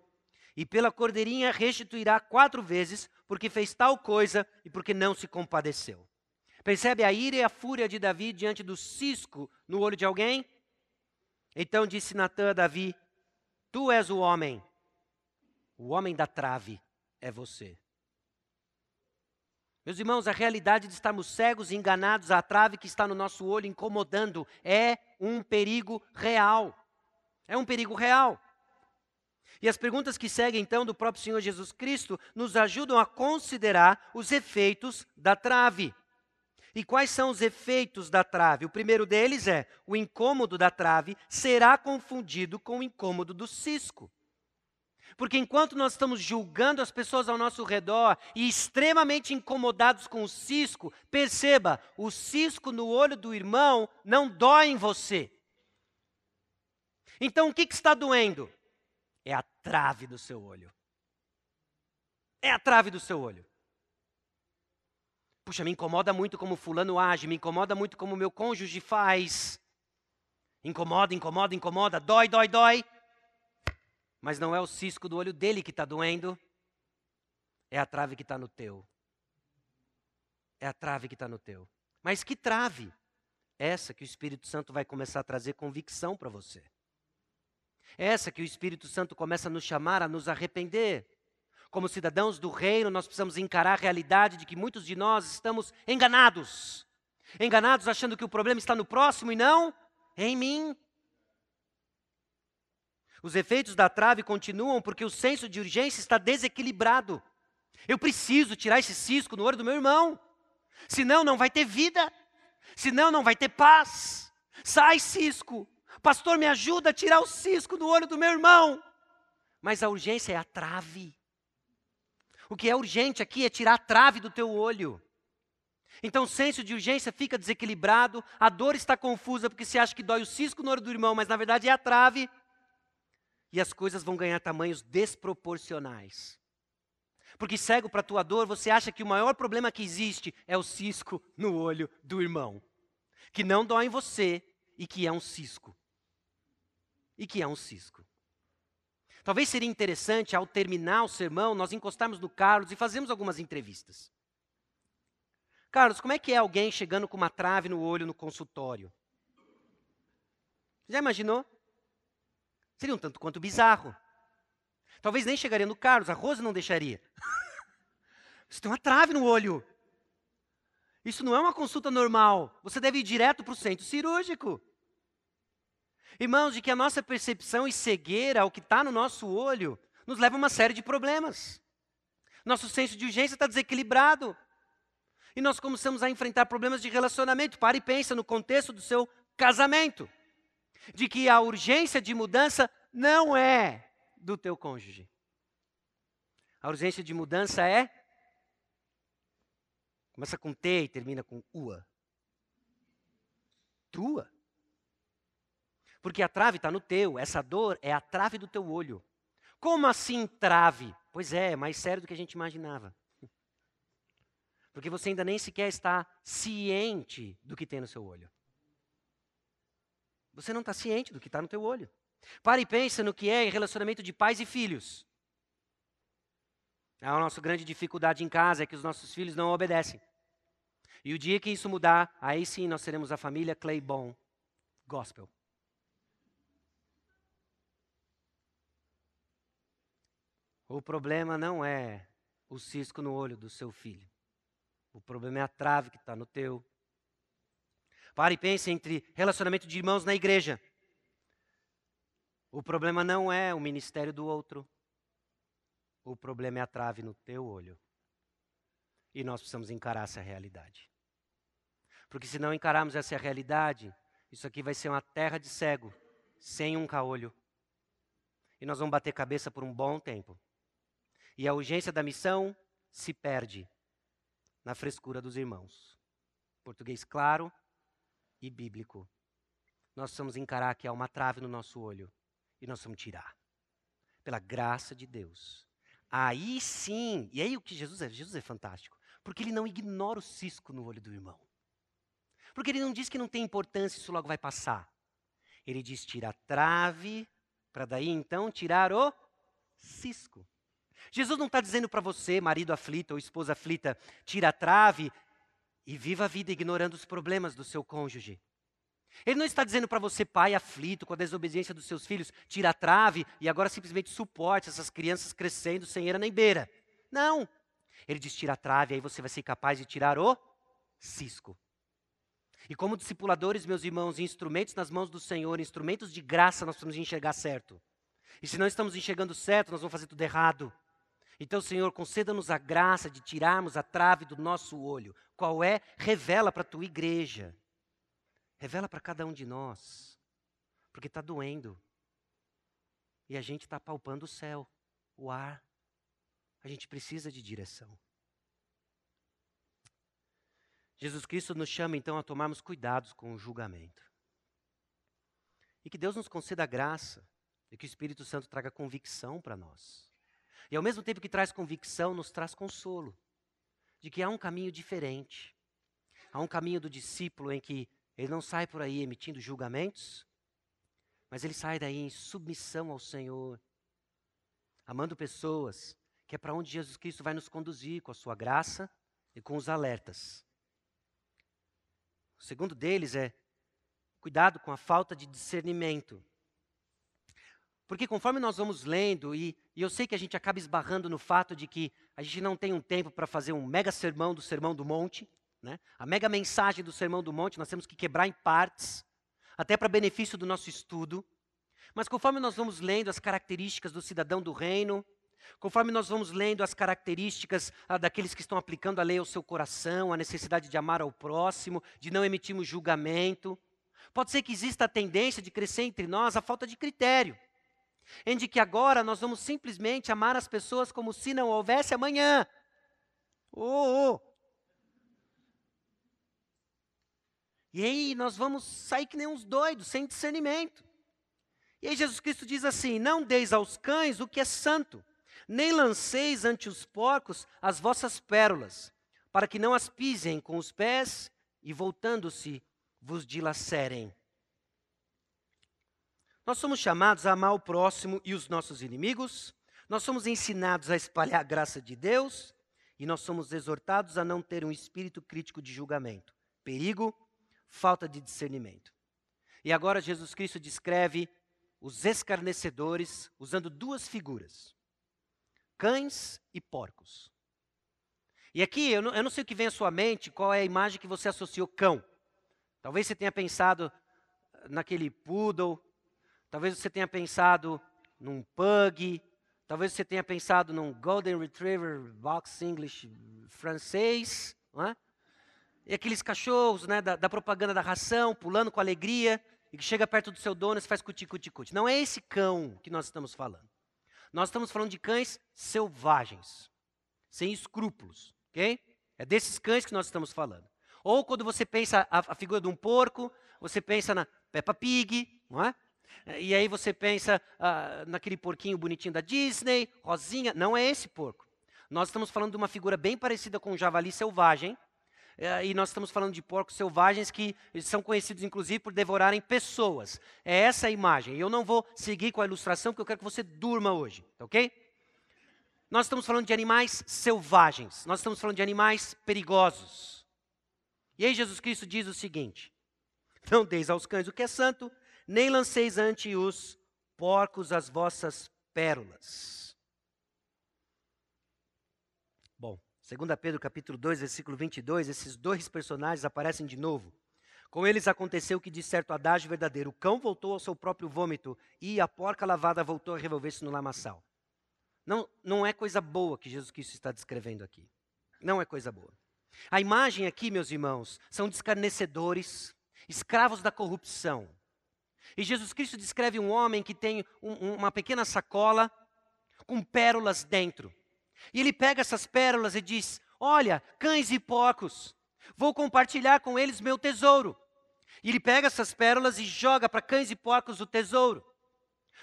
E pela cordeirinha restituirá quatro vezes, porque fez tal coisa e porque não se compadeceu. Percebe a ira e a fúria de Davi diante do cisco no olho de alguém? Então disse Natã a Davi: Tu és o homem, o homem da trave é você. Meus irmãos, a realidade de estarmos cegos e enganados à trave que está no nosso olho incomodando é um perigo real. É um perigo real. E as perguntas que seguem, então, do próprio Senhor Jesus Cristo nos ajudam a considerar os efeitos da trave. E quais são os efeitos da trave? O primeiro deles é: o incômodo da trave será confundido com o incômodo do cisco. Porque enquanto nós estamos julgando as pessoas ao nosso redor e extremamente incomodados com o cisco, perceba, o cisco no olho do irmão não dói em você. Então o que, que está doendo? É a trave do seu olho. É a trave do seu olho. Puxa, me incomoda muito como fulano age, me incomoda muito como meu cônjuge faz. Incomoda, incomoda, incomoda, dói, dói, dói. Mas não é o cisco do olho dele que está doendo, é a trave que está no teu. É a trave que está no teu. Mas que trave? Essa que o Espírito Santo vai começar a trazer convicção para você. Essa que o Espírito Santo começa a nos chamar a nos arrepender. Como cidadãos do reino, nós precisamos encarar a realidade de que muitos de nós estamos enganados. Enganados achando que o problema está no próximo e não em mim. Os efeitos da trave continuam porque o senso de urgência está desequilibrado. Eu preciso tirar esse cisco no olho do meu irmão, senão não vai ter vida. Senão não vai ter paz. Sai, cisco. Pastor, me ajuda a tirar o cisco do olho do meu irmão. Mas a urgência é a trave. O que é urgente aqui é tirar a trave do teu olho. Então o senso de urgência fica desequilibrado, a dor está confusa porque se acha que dói o cisco no olho do irmão, mas na verdade é a trave. E as coisas vão ganhar tamanhos desproporcionais. Porque cego para a tua dor, você acha que o maior problema que existe é o cisco no olho do irmão. Que não dói em você e que é um cisco. E que é um cisco. Talvez seria interessante, ao terminar o sermão, nós encostarmos no Carlos e fazermos algumas entrevistas. Carlos, como é que é alguém chegando com uma trave no olho no consultório? Já imaginou? Seria um tanto quanto bizarro. Talvez nem chegaria no Carlos, a Rosa não deixaria. Você tem uma trave no olho. Isso não é uma consulta normal. Você deve ir direto para o centro cirúrgico. Irmãos, de que a nossa percepção e cegueira ao que está no nosso olho nos leva a uma série de problemas. Nosso senso de urgência está desequilibrado. E nós começamos a enfrentar problemas de relacionamento. Para e pensa no contexto do seu casamento. De que a urgência de mudança não é do teu cônjuge. A urgência de mudança é. Começa com T e termina com UA. Tua. Porque a trave está no teu, essa dor é a trave do teu olho. Como assim trave? Pois é, é mais sério do que a gente imaginava. Porque você ainda nem sequer está ciente do que tem no seu olho. Você não está ciente do que está no teu olho. Pare e pense no que é relacionamento de pais e filhos. A nossa grande dificuldade em casa é que os nossos filhos não obedecem. E o dia que isso mudar, aí sim nós seremos a família Claybon Gospel. O problema não é o cisco no olho do seu filho. O problema é a trave que está no teu. Pare e pense entre relacionamento de irmãos na igreja. O problema não é o ministério do outro. O problema é a trave no teu olho. E nós precisamos encarar essa realidade. Porque se não encararmos essa realidade, isso aqui vai ser uma terra de cego, sem um caolho. E nós vamos bater cabeça por um bom tempo. E a urgência da missão se perde na frescura dos irmãos. Português claro e bíblico. Nós precisamos encarar que há uma trave no nosso olho e nós vamos tirar. Pela graça de Deus. Aí sim, e aí o que Jesus é? Jesus é fantástico. Porque ele não ignora o cisco no olho do irmão. Porque ele não diz que não tem importância, isso logo vai passar. Ele diz: tira a trave, para daí então tirar o cisco. Jesus não está dizendo para você, marido aflito ou esposa aflita, tira a trave e viva a vida ignorando os problemas do seu cônjuge. Ele não está dizendo para você, pai aflito com a desobediência dos seus filhos, tira a trave e agora simplesmente suporte essas crianças crescendo sem era nem beira. Não. Ele diz: tira a trave, aí você vai ser capaz de tirar o cisco. E como discipuladores, meus irmãos, instrumentos nas mãos do Senhor, instrumentos de graça, nós precisamos enxergar certo. E se não estamos enxergando certo, nós vamos fazer tudo errado. Então, Senhor, conceda-nos a graça de tirarmos a trave do nosso olho. Qual é? Revela para a tua igreja. Revela para cada um de nós. Porque está doendo. E a gente está palpando o céu, o ar. A gente precisa de direção. Jesus Cristo nos chama então a tomarmos cuidados com o julgamento. E que Deus nos conceda a graça e que o Espírito Santo traga convicção para nós. E ao mesmo tempo que traz convicção, nos traz consolo de que há um caminho diferente. Há um caminho do discípulo em que ele não sai por aí emitindo julgamentos, mas ele sai daí em submissão ao Senhor, amando pessoas, que é para onde Jesus Cristo vai nos conduzir com a sua graça e com os alertas. O segundo deles é cuidado com a falta de discernimento. Porque conforme nós vamos lendo, e, e, eu sei que a gente acaba esbarrando no fato de que a gente não tem um tempo para fazer um mega sermão do Sermão do Monte, né? A mega mensagem do Sermão do Monte nós temos que quebrar em partes, até para benefício do nosso estudo. Mas conforme nós vamos lendo as características do cidadão do reino, Conforme nós vamos lendo as características ah, daqueles que estão aplicando a lei ao seu coração, a necessidade de amar ao próximo, de não emitirmos julgamento, pode ser que exista a tendência de crescer entre nós a falta de critério, em de que agora nós vamos simplesmente amar as pessoas como se não houvesse amanhã. Oh, oh. E aí nós vamos sair que nem uns doidos, sem discernimento. E aí Jesus Cristo diz assim: Não deis aos cães o que é santo, nem lanceis ante os porcos as vossas pérolas, para que não as pisem com os pés e, voltando-se, vos dilacerem. Nós somos chamados a amar o próximo e os nossos inimigos, nós somos ensinados a espalhar a graça de Deus e nós somos exortados a não ter um espírito crítico de julgamento. Perigo falta de discernimento. E agora Jesus Cristo descreve os escarnecedores usando duas figuras: cães e porcos. E aqui, eu não, eu não, sei o que vem à sua mente, qual é a imagem que você associou cão. Talvez você tenha pensado naquele poodle, talvez você tenha pensado num pug, talvez você tenha pensado num golden retriever box English francês, não é? E aqueles cachorros né, da, da, propaganda da ração, pulando com alegria, e que chega perto do seu dono e faz cuti, cuti, cuti. Não é esse cão que nós estamos falando. Nós estamos falando de cães selvagens, sem escrúpulos, ok? É desses cães que nós estamos falando. Ou quando você pensa a, a figura de um porco, você pensa na Peppa Pig, não é? E aí você pensa ah, naquele porquinho bonitinho da Disney, rosinha. Não é esse porco. Nós estamos falando de uma figura bem parecida com um javali selvagem, é, e nós estamos falando de porcos selvagens que são conhecidos, inclusive, por devorarem pessoas. É essa a imagem. Eu não vou seguir com a ilustração, porque eu quero que você durma hoje, tá ok? Nós estamos falando de animais selvagens. Nós estamos falando de animais perigosos. E aí Jesus Cristo diz o seguinte: Não deis aos cães o que é santo, nem lanceis ante os porcos as vossas pérolas. 2 Pedro capítulo 2, versículo 22, esses dois personagens aparecem de novo. Com eles aconteceu que, de certo adágio verdadeiro, o cão voltou ao seu próprio vômito e a porca lavada voltou a revolver-se no lamaçal. Não, não é coisa boa que Jesus Cristo está descrevendo aqui. Não é coisa boa. A imagem aqui, meus irmãos, são de escarnecedores, escravos da corrupção. E Jesus Cristo descreve um homem que tem um, uma pequena sacola com pérolas dentro. E ele pega essas pérolas e diz: Olha, cães e porcos, vou compartilhar com eles meu tesouro. E ele pega essas pérolas e joga para cães e porcos o tesouro.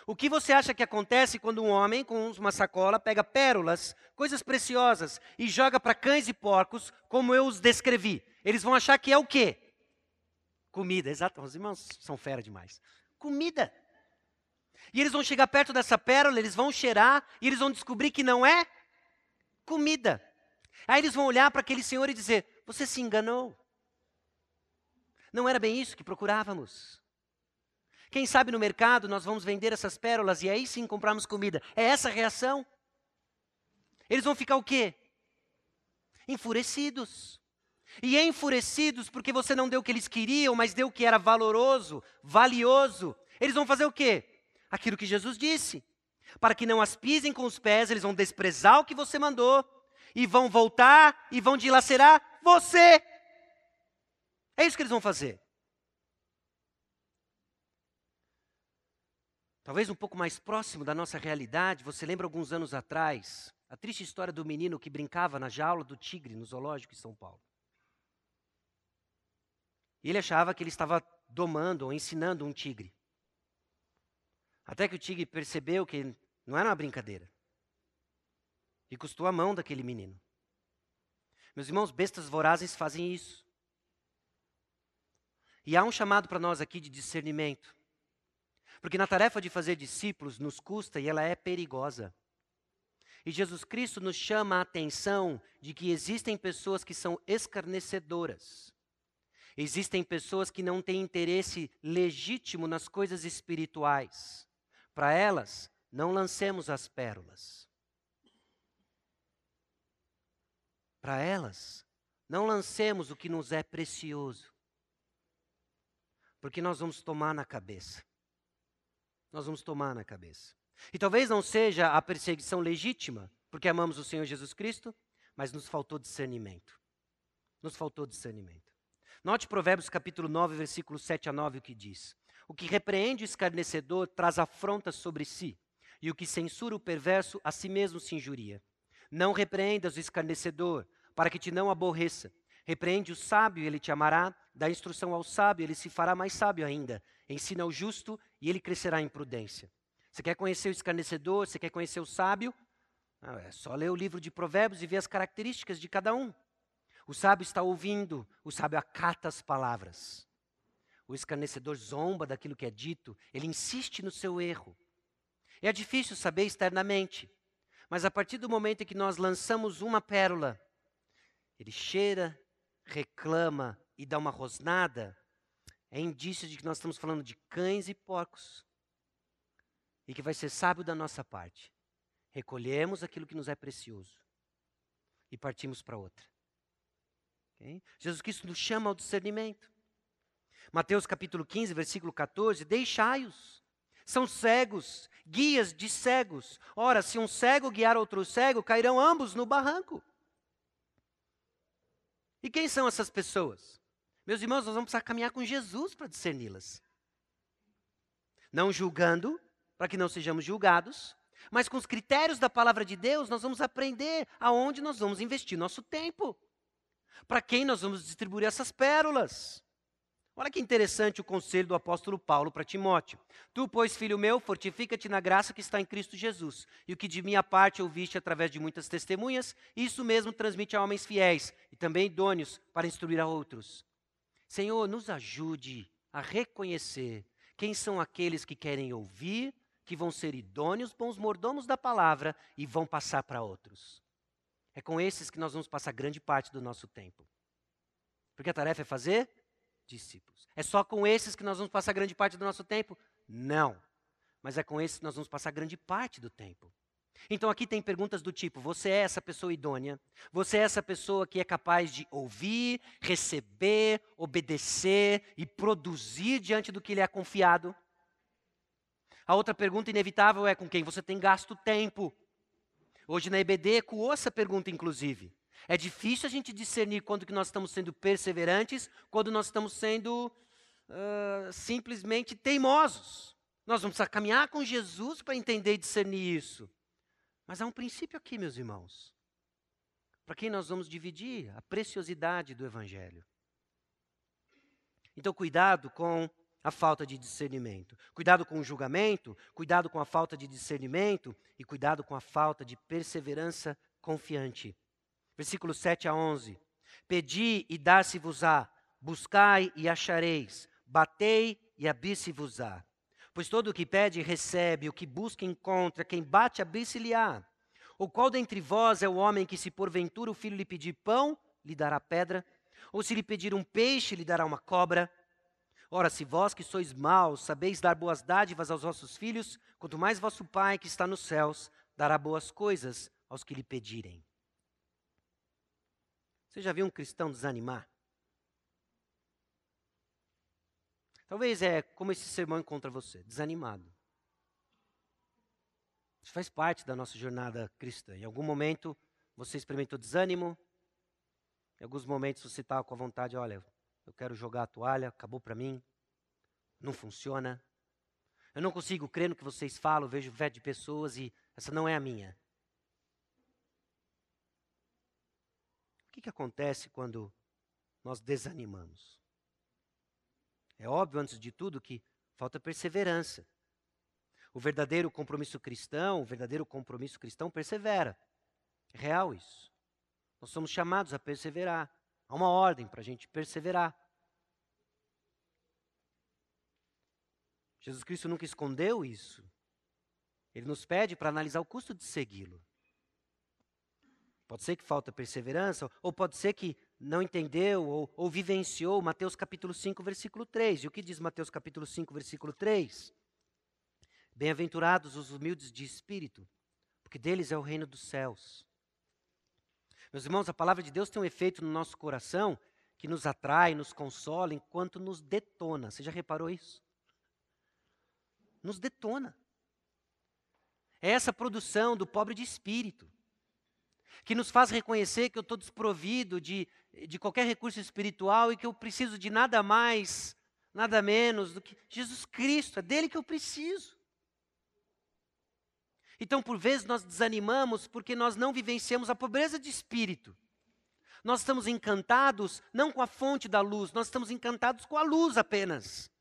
O que você acha que acontece quando um homem com uma sacola pega pérolas, coisas preciosas, e joga para cães e porcos, como eu os descrevi? Eles vão achar que é o quê? Comida, exato. Os irmãos são fera demais. Comida. E eles vão chegar perto dessa pérola, eles vão cheirar, e eles vão descobrir que não é comida. Aí eles vão olhar para aquele senhor e dizer: Você se enganou. Não era bem isso que procurávamos. Quem sabe no mercado nós vamos vender essas pérolas e aí sim comprarmos comida. É essa a reação? Eles vão ficar o quê? Enfurecidos. E enfurecidos porque você não deu o que eles queriam, mas deu o que era valoroso, valioso. Eles vão fazer o quê? Aquilo que Jesus disse para que não as pisem com os pés, eles vão desprezar o que você mandou e vão voltar e vão dilacerar você. É isso que eles vão fazer. Talvez um pouco mais próximo da nossa realidade, você lembra alguns anos atrás, a triste história do menino que brincava na jaula do tigre no zoológico em São Paulo. E ele achava que ele estava domando ou ensinando um tigre. Até que o tigre percebeu que não era uma brincadeira. E custou a mão daquele menino. Meus irmãos, bestas vorazes fazem isso. E há um chamado para nós aqui de discernimento. Porque na tarefa de fazer discípulos nos custa e ela é perigosa. E Jesus Cristo nos chama a atenção de que existem pessoas que são escarnecedoras. Existem pessoas que não têm interesse legítimo nas coisas espirituais. Para elas, não lancemos as pérolas. Para elas, não lancemos o que nos é precioso. Porque nós vamos tomar na cabeça. Nós vamos tomar na cabeça. E talvez não seja a perseguição legítima, porque amamos o Senhor Jesus Cristo, mas nos faltou discernimento. Nos faltou discernimento. Note Provérbios capítulo 9, versículo 7 a 9, o que diz: O que repreende o escarnecedor traz afrontas sobre si, e o que censura o perverso a si mesmo se injuria. Não repreendas o escarnecedor, para que te não aborreça. Repreende o sábio, ele te amará. Dá instrução ao sábio, ele se fará mais sábio ainda. Ensina o justo, e ele crescerá em prudência. Você quer conhecer o escarnecedor? Você quer conhecer o sábio? Não, é só ler o livro de Provérbios e ver as características de cada um. O sábio está ouvindo, o sábio acata as palavras. O escarnecedor zomba daquilo que é dito, ele insiste no seu erro. É difícil saber externamente, mas a partir do momento em que nós lançamos uma pérola, ele cheira, reclama e dá uma rosnada, é indício de que nós estamos falando de cães e porcos. E que vai ser sábio da nossa parte. Recolhemos aquilo que nos é precioso e partimos para outra. Okay? Jesus Cristo nos chama ao discernimento. Mateus capítulo 15, versículo 14: Deixai-os são cegos, guias de cegos. Ora, se um cego guiar outro cego, cairão ambos no barranco. E quem são essas pessoas? Meus irmãos, nós vamos precisar caminhar com Jesus para discerni-las. Não julgando, para que não sejamos julgados, mas com os critérios da palavra de Deus, nós vamos aprender aonde nós vamos investir nosso tempo. Para quem nós vamos distribuir essas pérolas. Olha que interessante o conselho do apóstolo Paulo para Timóteo. Tu, pois, filho meu, fortifica-te na graça que está em Cristo Jesus. E o que de minha parte ouviste através de muitas testemunhas, isso mesmo transmite a homens fiéis e também idôneos para instruir a outros. Senhor, nos ajude a reconhecer quem são aqueles que querem ouvir, que vão ser idôneos, bons mordomos da palavra e vão passar para outros. É com esses que nós vamos passar grande parte do nosso tempo. Porque a tarefa é fazer discípulos. É só com esses que nós vamos passar grande parte do nosso tempo? Não. Mas é com esses que nós vamos passar grande parte do tempo. Então aqui tem perguntas do tipo: você é essa pessoa idônea? Você é essa pessoa que é capaz de ouvir, receber, obedecer e produzir diante do que lhe é confiado? A outra pergunta inevitável é com quem você tem gasto tempo. Hoje na EBD ecoou essa pergunta, inclusive. É difícil a gente discernir quando que nós estamos sendo perseverantes, quando nós estamos sendo uh, simplesmente teimosos. Nós vamos precisar caminhar com Jesus para entender e discernir isso. Mas há um princípio aqui, meus irmãos. Para quem nós vamos dividir a preciosidade do Evangelho. Então, cuidado com a falta de discernimento. Cuidado com o julgamento, cuidado com a falta de discernimento e cuidado com a falta de perseverança confiante. Versículos 7 a 11. Pedi e dar-se-vos-á, buscai e achareis, batei e abrir-se-vos-á. Pois todo o que pede recebe, o que busca encontra, quem bate abrir-se-lhe-á. Ou qual dentre vós é o homem que, se porventura o filho lhe pedir pão, lhe dará pedra? Ou se lhe pedir um peixe, lhe dará uma cobra? Ora, se vós que sois maus sabeis dar boas dádivas aos vossos filhos, quanto mais vosso Pai que está nos céus dará boas coisas aos que lhe pedirem. Você já viu um cristão desanimar? Talvez é como esse sermão encontra você, desanimado. Isso faz parte da nossa jornada cristã. Em algum momento você experimentou desânimo, em alguns momentos você estava com a vontade, olha, eu quero jogar a toalha, acabou para mim, não funciona. Eu não consigo crer no que vocês falam, vejo fé de pessoas e essa não é a minha. que, que acontece quando nós desanimamos? É óbvio, antes de tudo, que falta perseverança. O verdadeiro compromisso cristão, o verdadeiro compromisso cristão persevera. É real isso. Nós somos chamados a perseverar. Há uma ordem para a gente perseverar. Jesus Cristo nunca escondeu isso. Ele nos pede para analisar o custo de segui-lo. Pode ser que falta perseverança, ou pode ser que não entendeu ou, ou, vivenciou Mateus capítulo 5, versículo 3. E o que diz Mateus capítulo 5, versículo 3? Bem-aventurados os humildes de espírito, porque deles é o reino dos céus. Meus irmãos, a palavra de Deus tem um efeito no nosso coração que nos atrai, nos consola, enquanto nos detona. Você já reparou isso? Nos detona. É essa produção do pobre de espírito, que nos faz reconhecer que eu estou desprovido de, de qualquer recurso espiritual e que eu preciso de nada mais, nada menos do que Jesus Cristo, é dele que eu preciso. Então, por vezes, nós desanimamos porque nós não vivenciamos a pobreza de espírito. Nós estamos encantados não com a fonte da luz, nós estamos encantados com a luz apenas.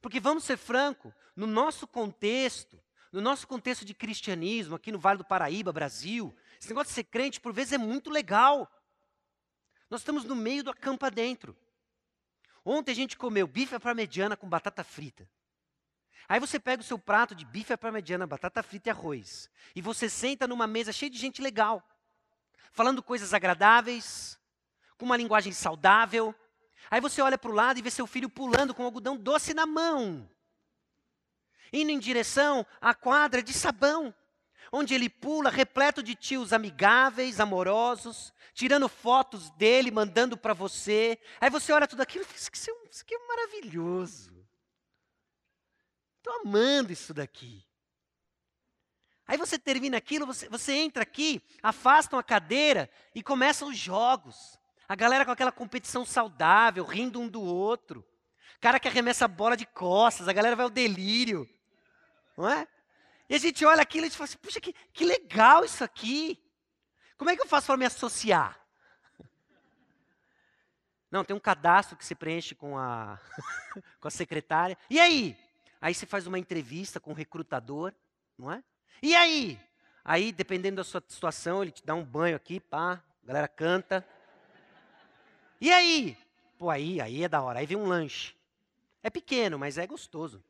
Porque vamos ser franco, no nosso contexto, no nosso contexto de cristianismo, aqui no Vale do Paraíba, Brasil, esse negócio de ser crente por vezes é muito legal. Nós estamos no meio do acampa dentro. Ontem a gente comeu bife à parmegiana com batata frita. Aí você pega o seu prato de bife à parmegiana, batata frita e arroz. E você senta numa mesa cheia de gente legal falando coisas agradáveis, com uma linguagem saudável. Aí você olha para o lado e vê seu filho pulando com algodão doce na mão, indo em direção à quadra de sabão, onde ele pula repleto de tios amigáveis, amorosos, tirando fotos dele, mandando para você. Aí você olha tudo aquilo e fala: Isso aqui é maravilhoso. Estou amando isso daqui. Aí você termina aquilo, você, você entra aqui, afastam a cadeira e começam os jogos. A galera com aquela competição saudável, rindo um do outro. Cara que arremessa a bola de costas, a galera vai ao delírio. Não é? E a gente olha aquilo e a gente fala assim, puxa, que, que legal isso aqui. Como é que eu faço para me associar? Não, tem um cadastro que se preenche com a, com a secretária. E aí? Aí você faz uma entrevista com o recrutador, não é? E aí? Aí, dependendo da sua situação, ele te dá um banho aqui, pá, a galera canta. E aí? Pô, aí, aí é da hora. Aí vem um lanche. É pequeno, mas é gostoso.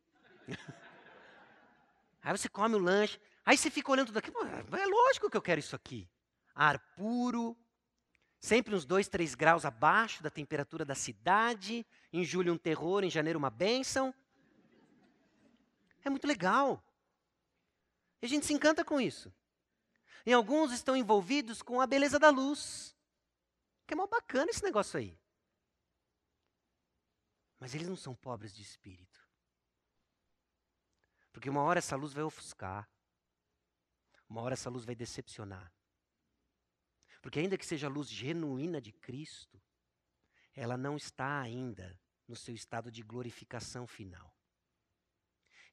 aí você come o lanche. Aí você fica olhando tudo aqui. É lógico que eu quero isso aqui. Ar puro, sempre uns 2, 3 graus abaixo da temperatura da cidade. Em julho um terror, em janeiro uma bênção. É muito legal. E a gente se encanta com isso. E alguns estão envolvidos com a beleza da luz. Que é mal bacana esse negócio aí. Mas eles não são pobres de espírito. Porque uma hora essa luz vai ofuscar. Uma hora essa luz vai decepcionar. Porque ainda que seja a luz genuína de Cristo, ela não está ainda no seu estado de glorificação final.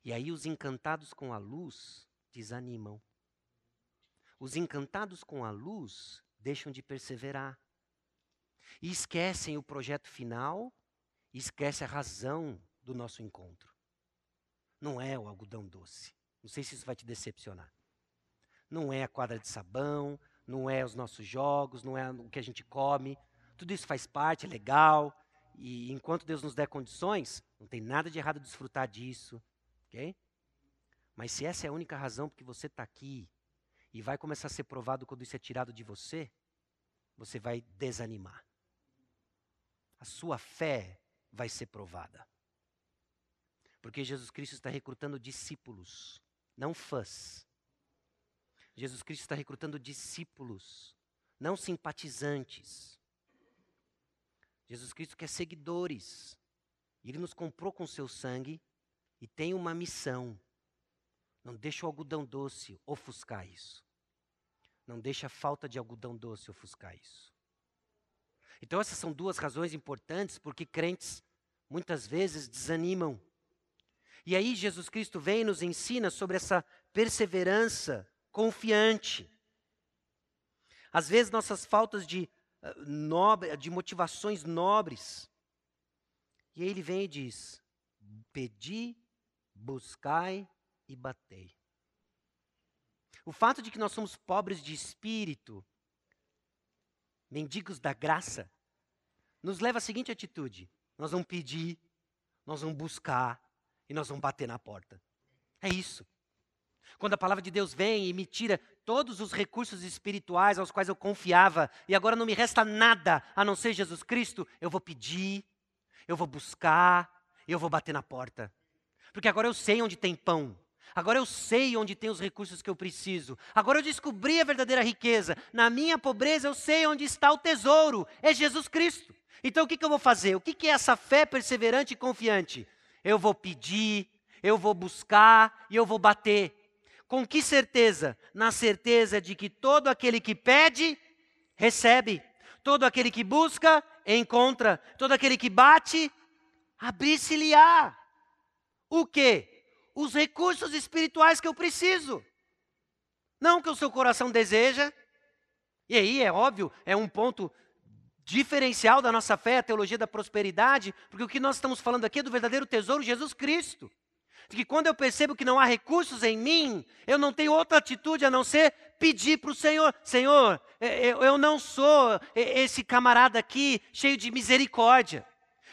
E aí os encantados com a luz desanimam. Os encantados com a luz deixam de perseverar. E esquecem o projeto final, esquecem a razão do nosso encontro. Não é o algodão doce. Não sei se isso vai te decepcionar. Não é a quadra de sabão, não é os nossos jogos, não é o que a gente come. Tudo isso faz parte, é legal. E enquanto Deus nos der condições, não tem nada de errado desfrutar disso. Ok? Mas se essa é a única razão porque você está aqui e vai começar a ser provado quando isso é tirado de você, você vai desanimar. A sua fé vai ser provada. Porque Jesus Cristo está recrutando discípulos, não fãs. Jesus Cristo está recrutando discípulos, não simpatizantes. Jesus Cristo quer seguidores. Ele nos comprou com seu sangue e tem uma missão não deixa o algodão doce ofuscar isso. Não deixa a falta de algodão doce ofuscar isso. Então, essas são duas razões importantes porque crentes muitas vezes desanimam. E aí, Jesus Cristo vem e nos ensina sobre essa perseverança confiante. Às vezes, nossas faltas de, uh, nobre, de motivações nobres. E aí, ele vem e diz: Pedi, buscai e batei. O fato de que nós somos pobres de espírito, mendigos da graça, nos leva à seguinte atitude: nós vamos pedir, nós vamos buscar e nós vamos bater na porta. É isso. Quando a palavra de Deus vem e me tira todos os recursos espirituais aos quais eu confiava, e agora não me resta nada a não ser Jesus Cristo, eu vou pedir, eu vou buscar, eu vou bater na porta. Porque agora eu sei onde tem pão, Agora eu sei onde tem os recursos que eu preciso. Agora eu descobri a verdadeira riqueza. Na minha pobreza eu sei onde está o tesouro. É Jesus Cristo. Então o que, que eu vou fazer? O que, que é essa fé perseverante e confiante? Eu vou pedir, eu vou buscar e eu vou bater. Com que certeza? Na certeza de que todo aquele que pede, recebe. Todo aquele que busca, encontra. Todo aquele que bate, abrir-se-lhe-á. O quê? Os recursos espirituais que eu preciso. Não que o seu coração deseja. E aí, é óbvio, é um ponto diferencial da nossa fé, a teologia da prosperidade, porque o que nós estamos falando aqui é do verdadeiro tesouro Jesus Cristo de que quando eu percebo que não há recursos em mim, eu não tenho outra atitude a não ser pedir para o Senhor: Senhor, eu não sou esse camarada aqui cheio de misericórdia.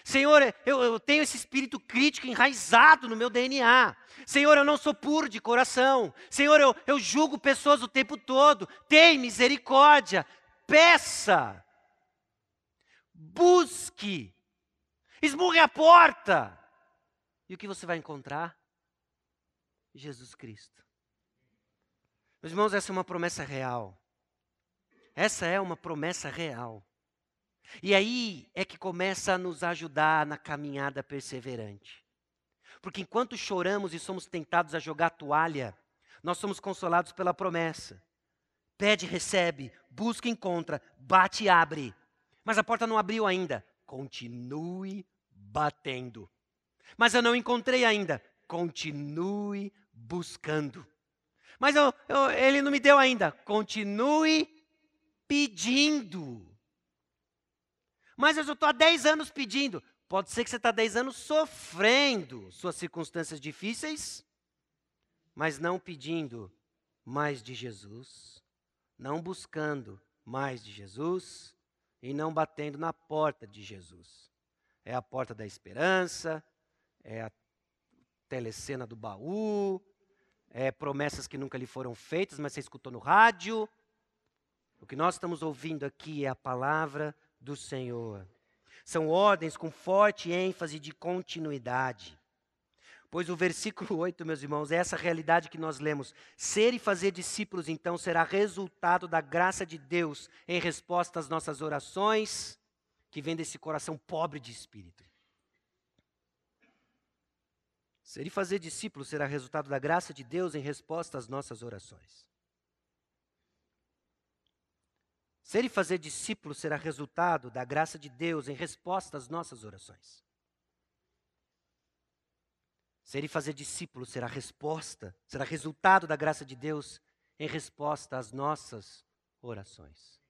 Senhor, eu, eu, tenho esse espírito crítico enraizado no meu DNA. Senhor, eu não sou puro de coração. Senhor, eu, eu julgo pessoas o tempo todo. Tem misericórdia. Peça. Busque. Esmurre a porta. E o que você vai encontrar? Jesus Cristo. Meus irmãos, essa é uma promessa real. Essa é uma promessa real. E aí é que começa a nos ajudar na caminhada perseverante. Porque enquanto choramos e somos tentados a jogar toalha, nós somos consolados pela promessa. Pede, recebe, busca, encontra, bate e abre. Mas a porta não abriu ainda. Continue batendo. Mas eu não encontrei ainda. Continue buscando. Mas eu, eu, ele não me deu ainda. Continue pedindo. Mas eu estou há 10 anos pedindo. Pode ser que você está há 10 anos sofrendo suas circunstâncias difíceis, mas não pedindo mais de Jesus, não buscando mais de Jesus e não batendo na porta de Jesus. É a porta da esperança, é a telecena do baú, é, promessas que nunca lhe foram feitas, mas você escutou no rádio. O que nós estamos ouvindo aqui é a palavra do Senhor. São ordens com forte ênfase de continuidade. Pois o versículo 8, meus irmãos, é essa realidade que nós lemos. Ser e fazer discípulos, então, será resultado da graça de Deus em resposta às nossas orações, que vem desse coração pobre de espírito. Ser e fazer discípulos será resultado da graça de Deus em resposta às nossas orações. Ser e fazer discípulos será resultado da graça de Deus em resposta às nossas orações. Ser e fazer discípulos será resposta, será resultado da graça de Deus em resposta às nossas orações.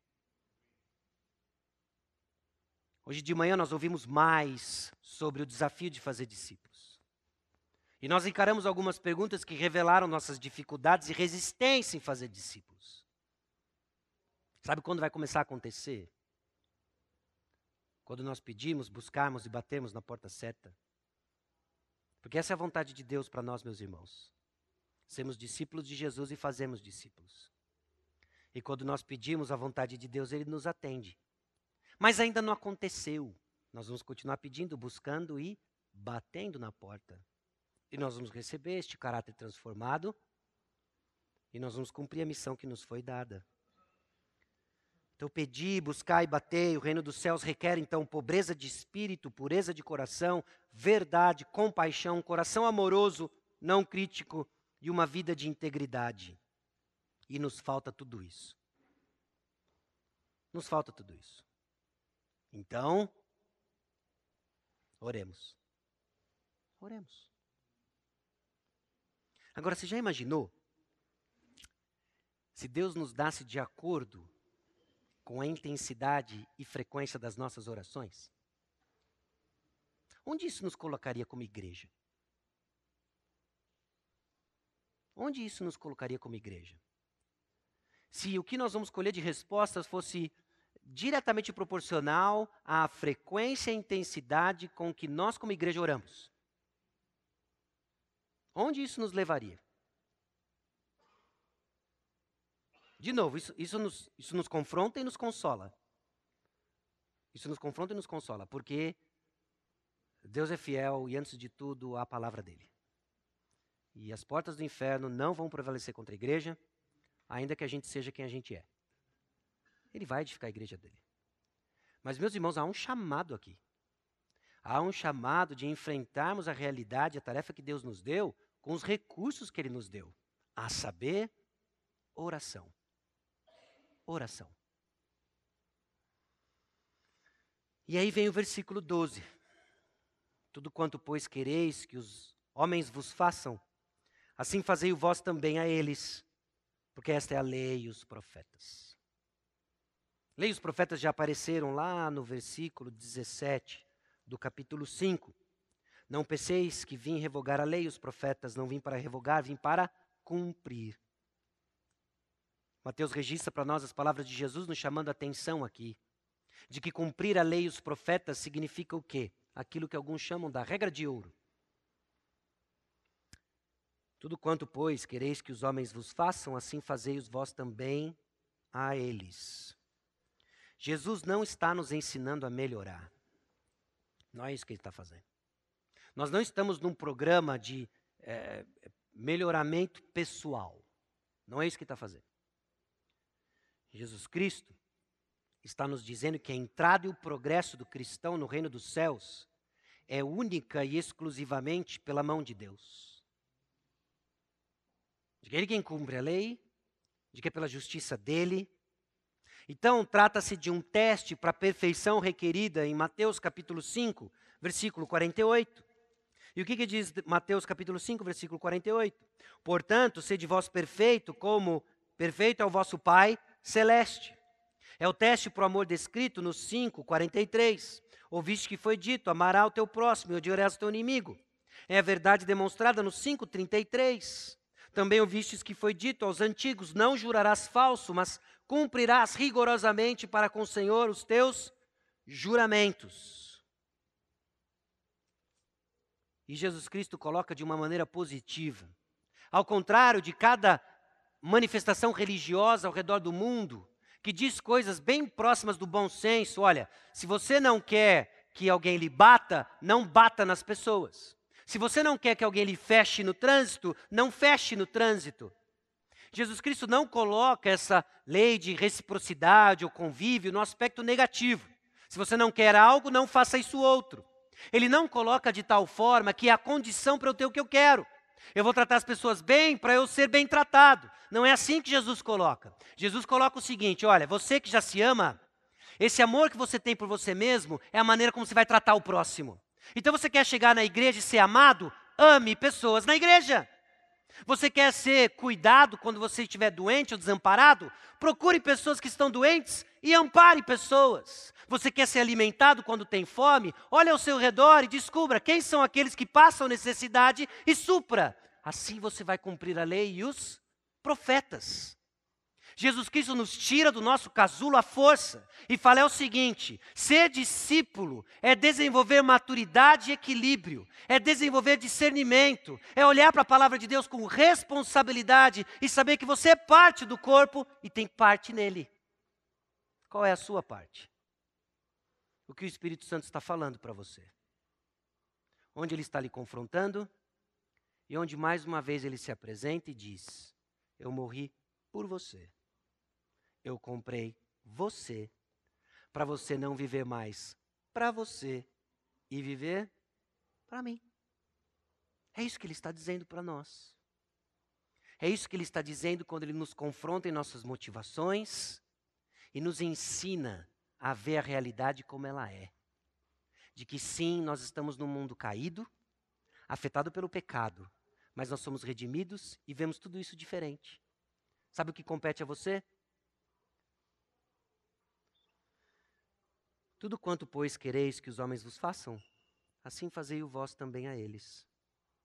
Hoje de manhã nós ouvimos mais sobre o desafio de fazer discípulos. E nós encaramos algumas perguntas que revelaram nossas dificuldades e resistência em fazer discípulos. Sabe quando vai começar a acontecer? Quando nós pedimos, buscarmos e batemos na porta certa. Porque essa é a vontade de Deus para nós, meus irmãos. Sermos discípulos de Jesus e fazemos discípulos. E quando nós pedimos a vontade de Deus, Ele nos atende. Mas ainda não aconteceu. Nós vamos continuar pedindo, buscando e batendo na porta. E nós vamos receber este caráter transformado e nós vamos cumprir a missão que nos foi dada. Então, pedir, buscar e bater, o reino dos céus requer então pobreza de espírito, pureza de coração, verdade, compaixão, coração amoroso, não crítico e uma vida de integridade. E nos falta tudo isso. Nos falta tudo isso. Então, oremos. Oremos. Agora, você já imaginou? Se Deus nos dasse de acordo com a intensidade e frequência das nossas orações? Onde isso nos colocaria como igreja? Onde isso nos colocaria como igreja? Se o que nós vamos colher de respostas fosse diretamente proporcional à frequência e intensidade com que nós, como igreja, oramos. Onde isso nos levaria? De novo, isso, isso, nos, isso nos confronta e nos consola. Isso nos confronta e nos consola, porque Deus é fiel e, antes de tudo, a palavra dele. E as portas do inferno não vão prevalecer contra a igreja, ainda que a gente seja quem a gente é. Ele vai edificar a igreja dele. Mas, meus irmãos, há um chamado aqui. Há um chamado de enfrentarmos a realidade, a tarefa que Deus nos deu, com os recursos que Ele nos deu. a saber, oração. Oração. E aí vem o versículo 12. Tudo quanto, pois, quereis que os homens vos façam, assim fazei vós também a eles, porque esta é a lei e os profetas. Lei e os profetas já apareceram lá no versículo 17 do capítulo 5. Não penseis que vim revogar a lei e os profetas, não vim para revogar, vim para cumprir. Mateus registra para nós as palavras de Jesus nos chamando a atenção aqui, de que cumprir a lei e os profetas significa o quê? Aquilo que alguns chamam da regra de ouro. Tudo quanto, pois, quereis que os homens vos façam, assim fazei-os vós também a eles. Jesus não está nos ensinando a melhorar. Não é isso que ele está fazendo. Nós não estamos num programa de é, melhoramento pessoal. Não é isso que está fazendo. Jesus Cristo está nos dizendo que a entrada e o progresso do cristão no reino dos céus é única e exclusivamente pela mão de Deus de que ele quem cumpre a lei, de que é pela justiça dele. Então, trata-se de um teste para a perfeição requerida em Mateus capítulo 5, versículo 48. E o que, que diz Mateus capítulo 5, versículo 48? Portanto, sede vós perfeito, como perfeito é o vosso Pai celeste. É o teste para o amor descrito no 5, 43. Ouviste que foi dito: amará o teu próximo e odiarás o teu inimigo. É a verdade demonstrada no 5, 33. Também ouvistes que foi dito aos antigos: Não jurarás falso, mas cumprirás rigorosamente para com o Senhor os teus juramentos. E Jesus Cristo coloca de uma maneira positiva. Ao contrário de cada manifestação religiosa ao redor do mundo, que diz coisas bem próximas do bom senso, olha, se você não quer que alguém lhe bata, não bata nas pessoas. Se você não quer que alguém lhe feche no trânsito, não feche no trânsito. Jesus Cristo não coloca essa lei de reciprocidade ou convívio no aspecto negativo. Se você não quer algo, não faça isso outro. Ele não coloca de tal forma que é a condição para eu ter o que eu quero. Eu vou tratar as pessoas bem para eu ser bem tratado. Não é assim que Jesus coloca. Jesus coloca o seguinte: olha, você que já se ama, esse amor que você tem por você mesmo é a maneira como você vai tratar o próximo. Então você quer chegar na igreja e ser amado? Ame pessoas na igreja. Você quer ser cuidado quando você estiver doente ou desamparado? Procure pessoas que estão doentes e ampare pessoas. Você quer ser alimentado quando tem fome? Olhe ao seu redor e descubra quem são aqueles que passam necessidade e supra. Assim você vai cumprir a lei e os profetas. Jesus Cristo nos tira do nosso casulo a força e fala é o seguinte: ser discípulo é desenvolver maturidade e equilíbrio, é desenvolver discernimento, é olhar para a palavra de Deus com responsabilidade e saber que você é parte do corpo e tem parte nele. Qual é a sua parte? O que o Espírito Santo está falando para você? Onde ele está lhe confrontando e onde mais uma vez ele se apresenta e diz: Eu morri por você eu comprei você, para você não viver mais para você e viver para mim. É isso que ele está dizendo para nós. É isso que ele está dizendo quando ele nos confronta em nossas motivações e nos ensina a ver a realidade como ela é. De que sim, nós estamos num mundo caído, afetado pelo pecado, mas nós somos redimidos e vemos tudo isso diferente. Sabe o que compete a você? Tudo quanto, pois, quereis que os homens vos façam, assim fazei o vós também a eles.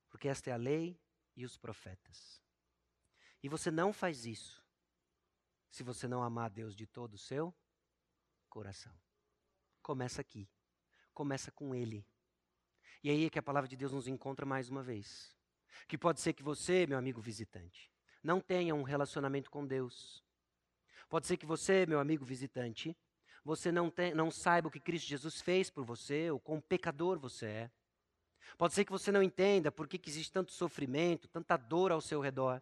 Porque esta é a lei e os profetas. E você não faz isso se você não amar a Deus de todo o seu coração. Começa aqui. Começa com Ele. E aí é que a palavra de Deus nos encontra mais uma vez. Que pode ser que você, meu amigo visitante, não tenha um relacionamento com Deus. Pode ser que você, meu amigo visitante, você não, não saiba o que Cristo Jesus fez por você, ou quão pecador você é. Pode ser que você não entenda por que, que existe tanto sofrimento, tanta dor ao seu redor.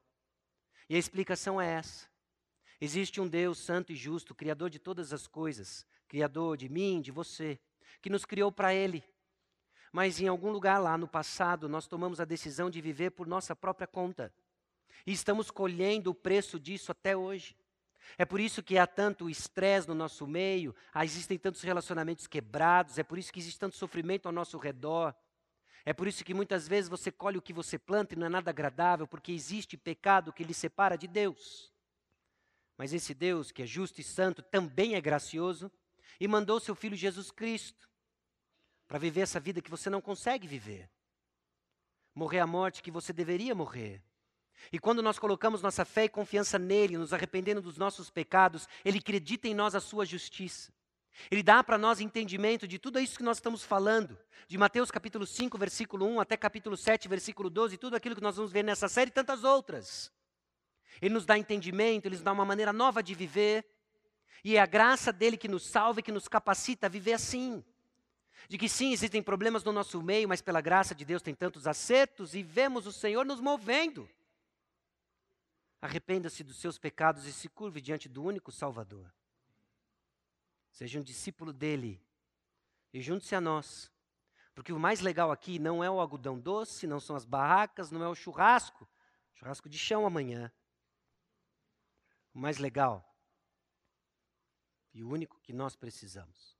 E a explicação é essa. Existe um Deus santo e justo, Criador de todas as coisas, Criador de mim, de você, que nos criou para Ele. Mas em algum lugar lá no passado, nós tomamos a decisão de viver por nossa própria conta. E estamos colhendo o preço disso até hoje. É por isso que há tanto estresse no nosso meio, existem tantos relacionamentos quebrados, é por isso que existe tanto sofrimento ao nosso redor. É por isso que muitas vezes você colhe o que você planta e não é nada agradável, porque existe pecado que lhe separa de Deus. Mas esse Deus, que é justo e santo, também é gracioso e mandou seu filho Jesus Cristo para viver essa vida que você não consegue viver. Morrer a morte que você deveria morrer. E quando nós colocamos nossa fé e confiança nele, nos arrependendo dos nossos pecados, ele acredita em nós a sua justiça. Ele dá para nós entendimento de tudo isso que nós estamos falando, de Mateus capítulo 5, versículo 1 até capítulo 7, versículo 12, tudo aquilo que nós vamos ver nessa série e tantas outras. Ele nos dá entendimento, ele nos dá uma maneira nova de viver, e é a graça dele que nos salva e que nos capacita a viver assim. De que sim, existem problemas no nosso meio, mas pela graça de Deus tem tantos acertos e vemos o Senhor nos movendo. Arrependa-se dos seus pecados e se curve diante do único Salvador. Seja um discípulo dele e junte-se a nós. Porque o mais legal aqui não é o algodão doce, não são as barracas, não é o churrasco. Churrasco de chão amanhã. O mais legal e o único que nós precisamos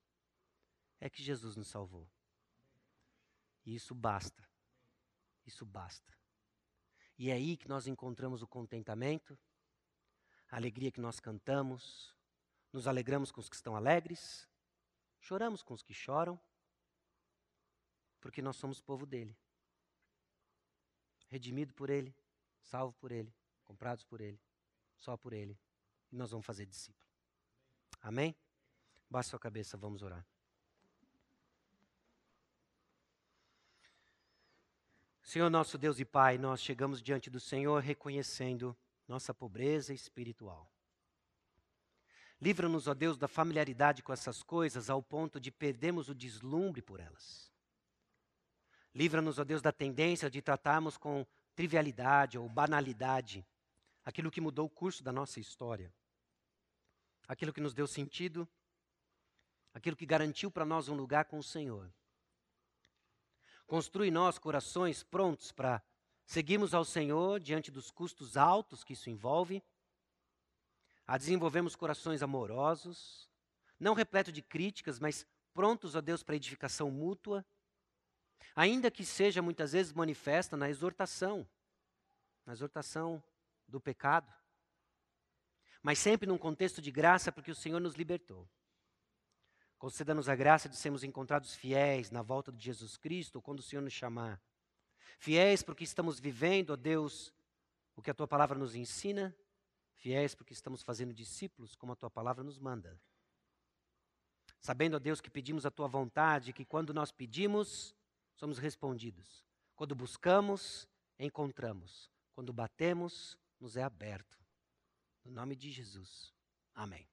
é que Jesus nos salvou. E isso basta. Isso basta. E é aí que nós encontramos o contentamento, a alegria que nós cantamos, nos alegramos com os que estão alegres, choramos com os que choram, porque nós somos povo dele. Redimido por ele, salvo por ele, comprados por ele, só por ele. E nós vamos fazer discípulo. Amém? Baixe sua cabeça, vamos orar. Senhor nosso Deus e Pai, nós chegamos diante do Senhor reconhecendo nossa pobreza espiritual. Livra-nos, ó Deus, da familiaridade com essas coisas ao ponto de perdermos o deslumbre por elas. Livra-nos, ó Deus, da tendência de tratarmos com trivialidade ou banalidade aquilo que mudou o curso da nossa história, aquilo que nos deu sentido, aquilo que garantiu para nós um lugar com o Senhor. Construi nós corações prontos para seguirmos ao Senhor diante dos custos altos que isso envolve. A desenvolvermos corações amorosos, não repleto de críticas, mas prontos a Deus para edificação mútua, ainda que seja muitas vezes manifesta na exortação, na exortação do pecado, mas sempre num contexto de graça, porque o Senhor nos libertou. Conceda-nos a graça de sermos encontrados fiéis na volta de Jesus Cristo, quando o Senhor nos chamar. Fiéis porque estamos vivendo, ó Deus, o que a tua palavra nos ensina, Fiéis porque estamos fazendo discípulos como a tua palavra nos manda. Sabendo, ó Deus, que pedimos a tua vontade, que quando nós pedimos, somos respondidos. Quando buscamos, encontramos. Quando batemos, nos é aberto. No nome de Jesus. Amém.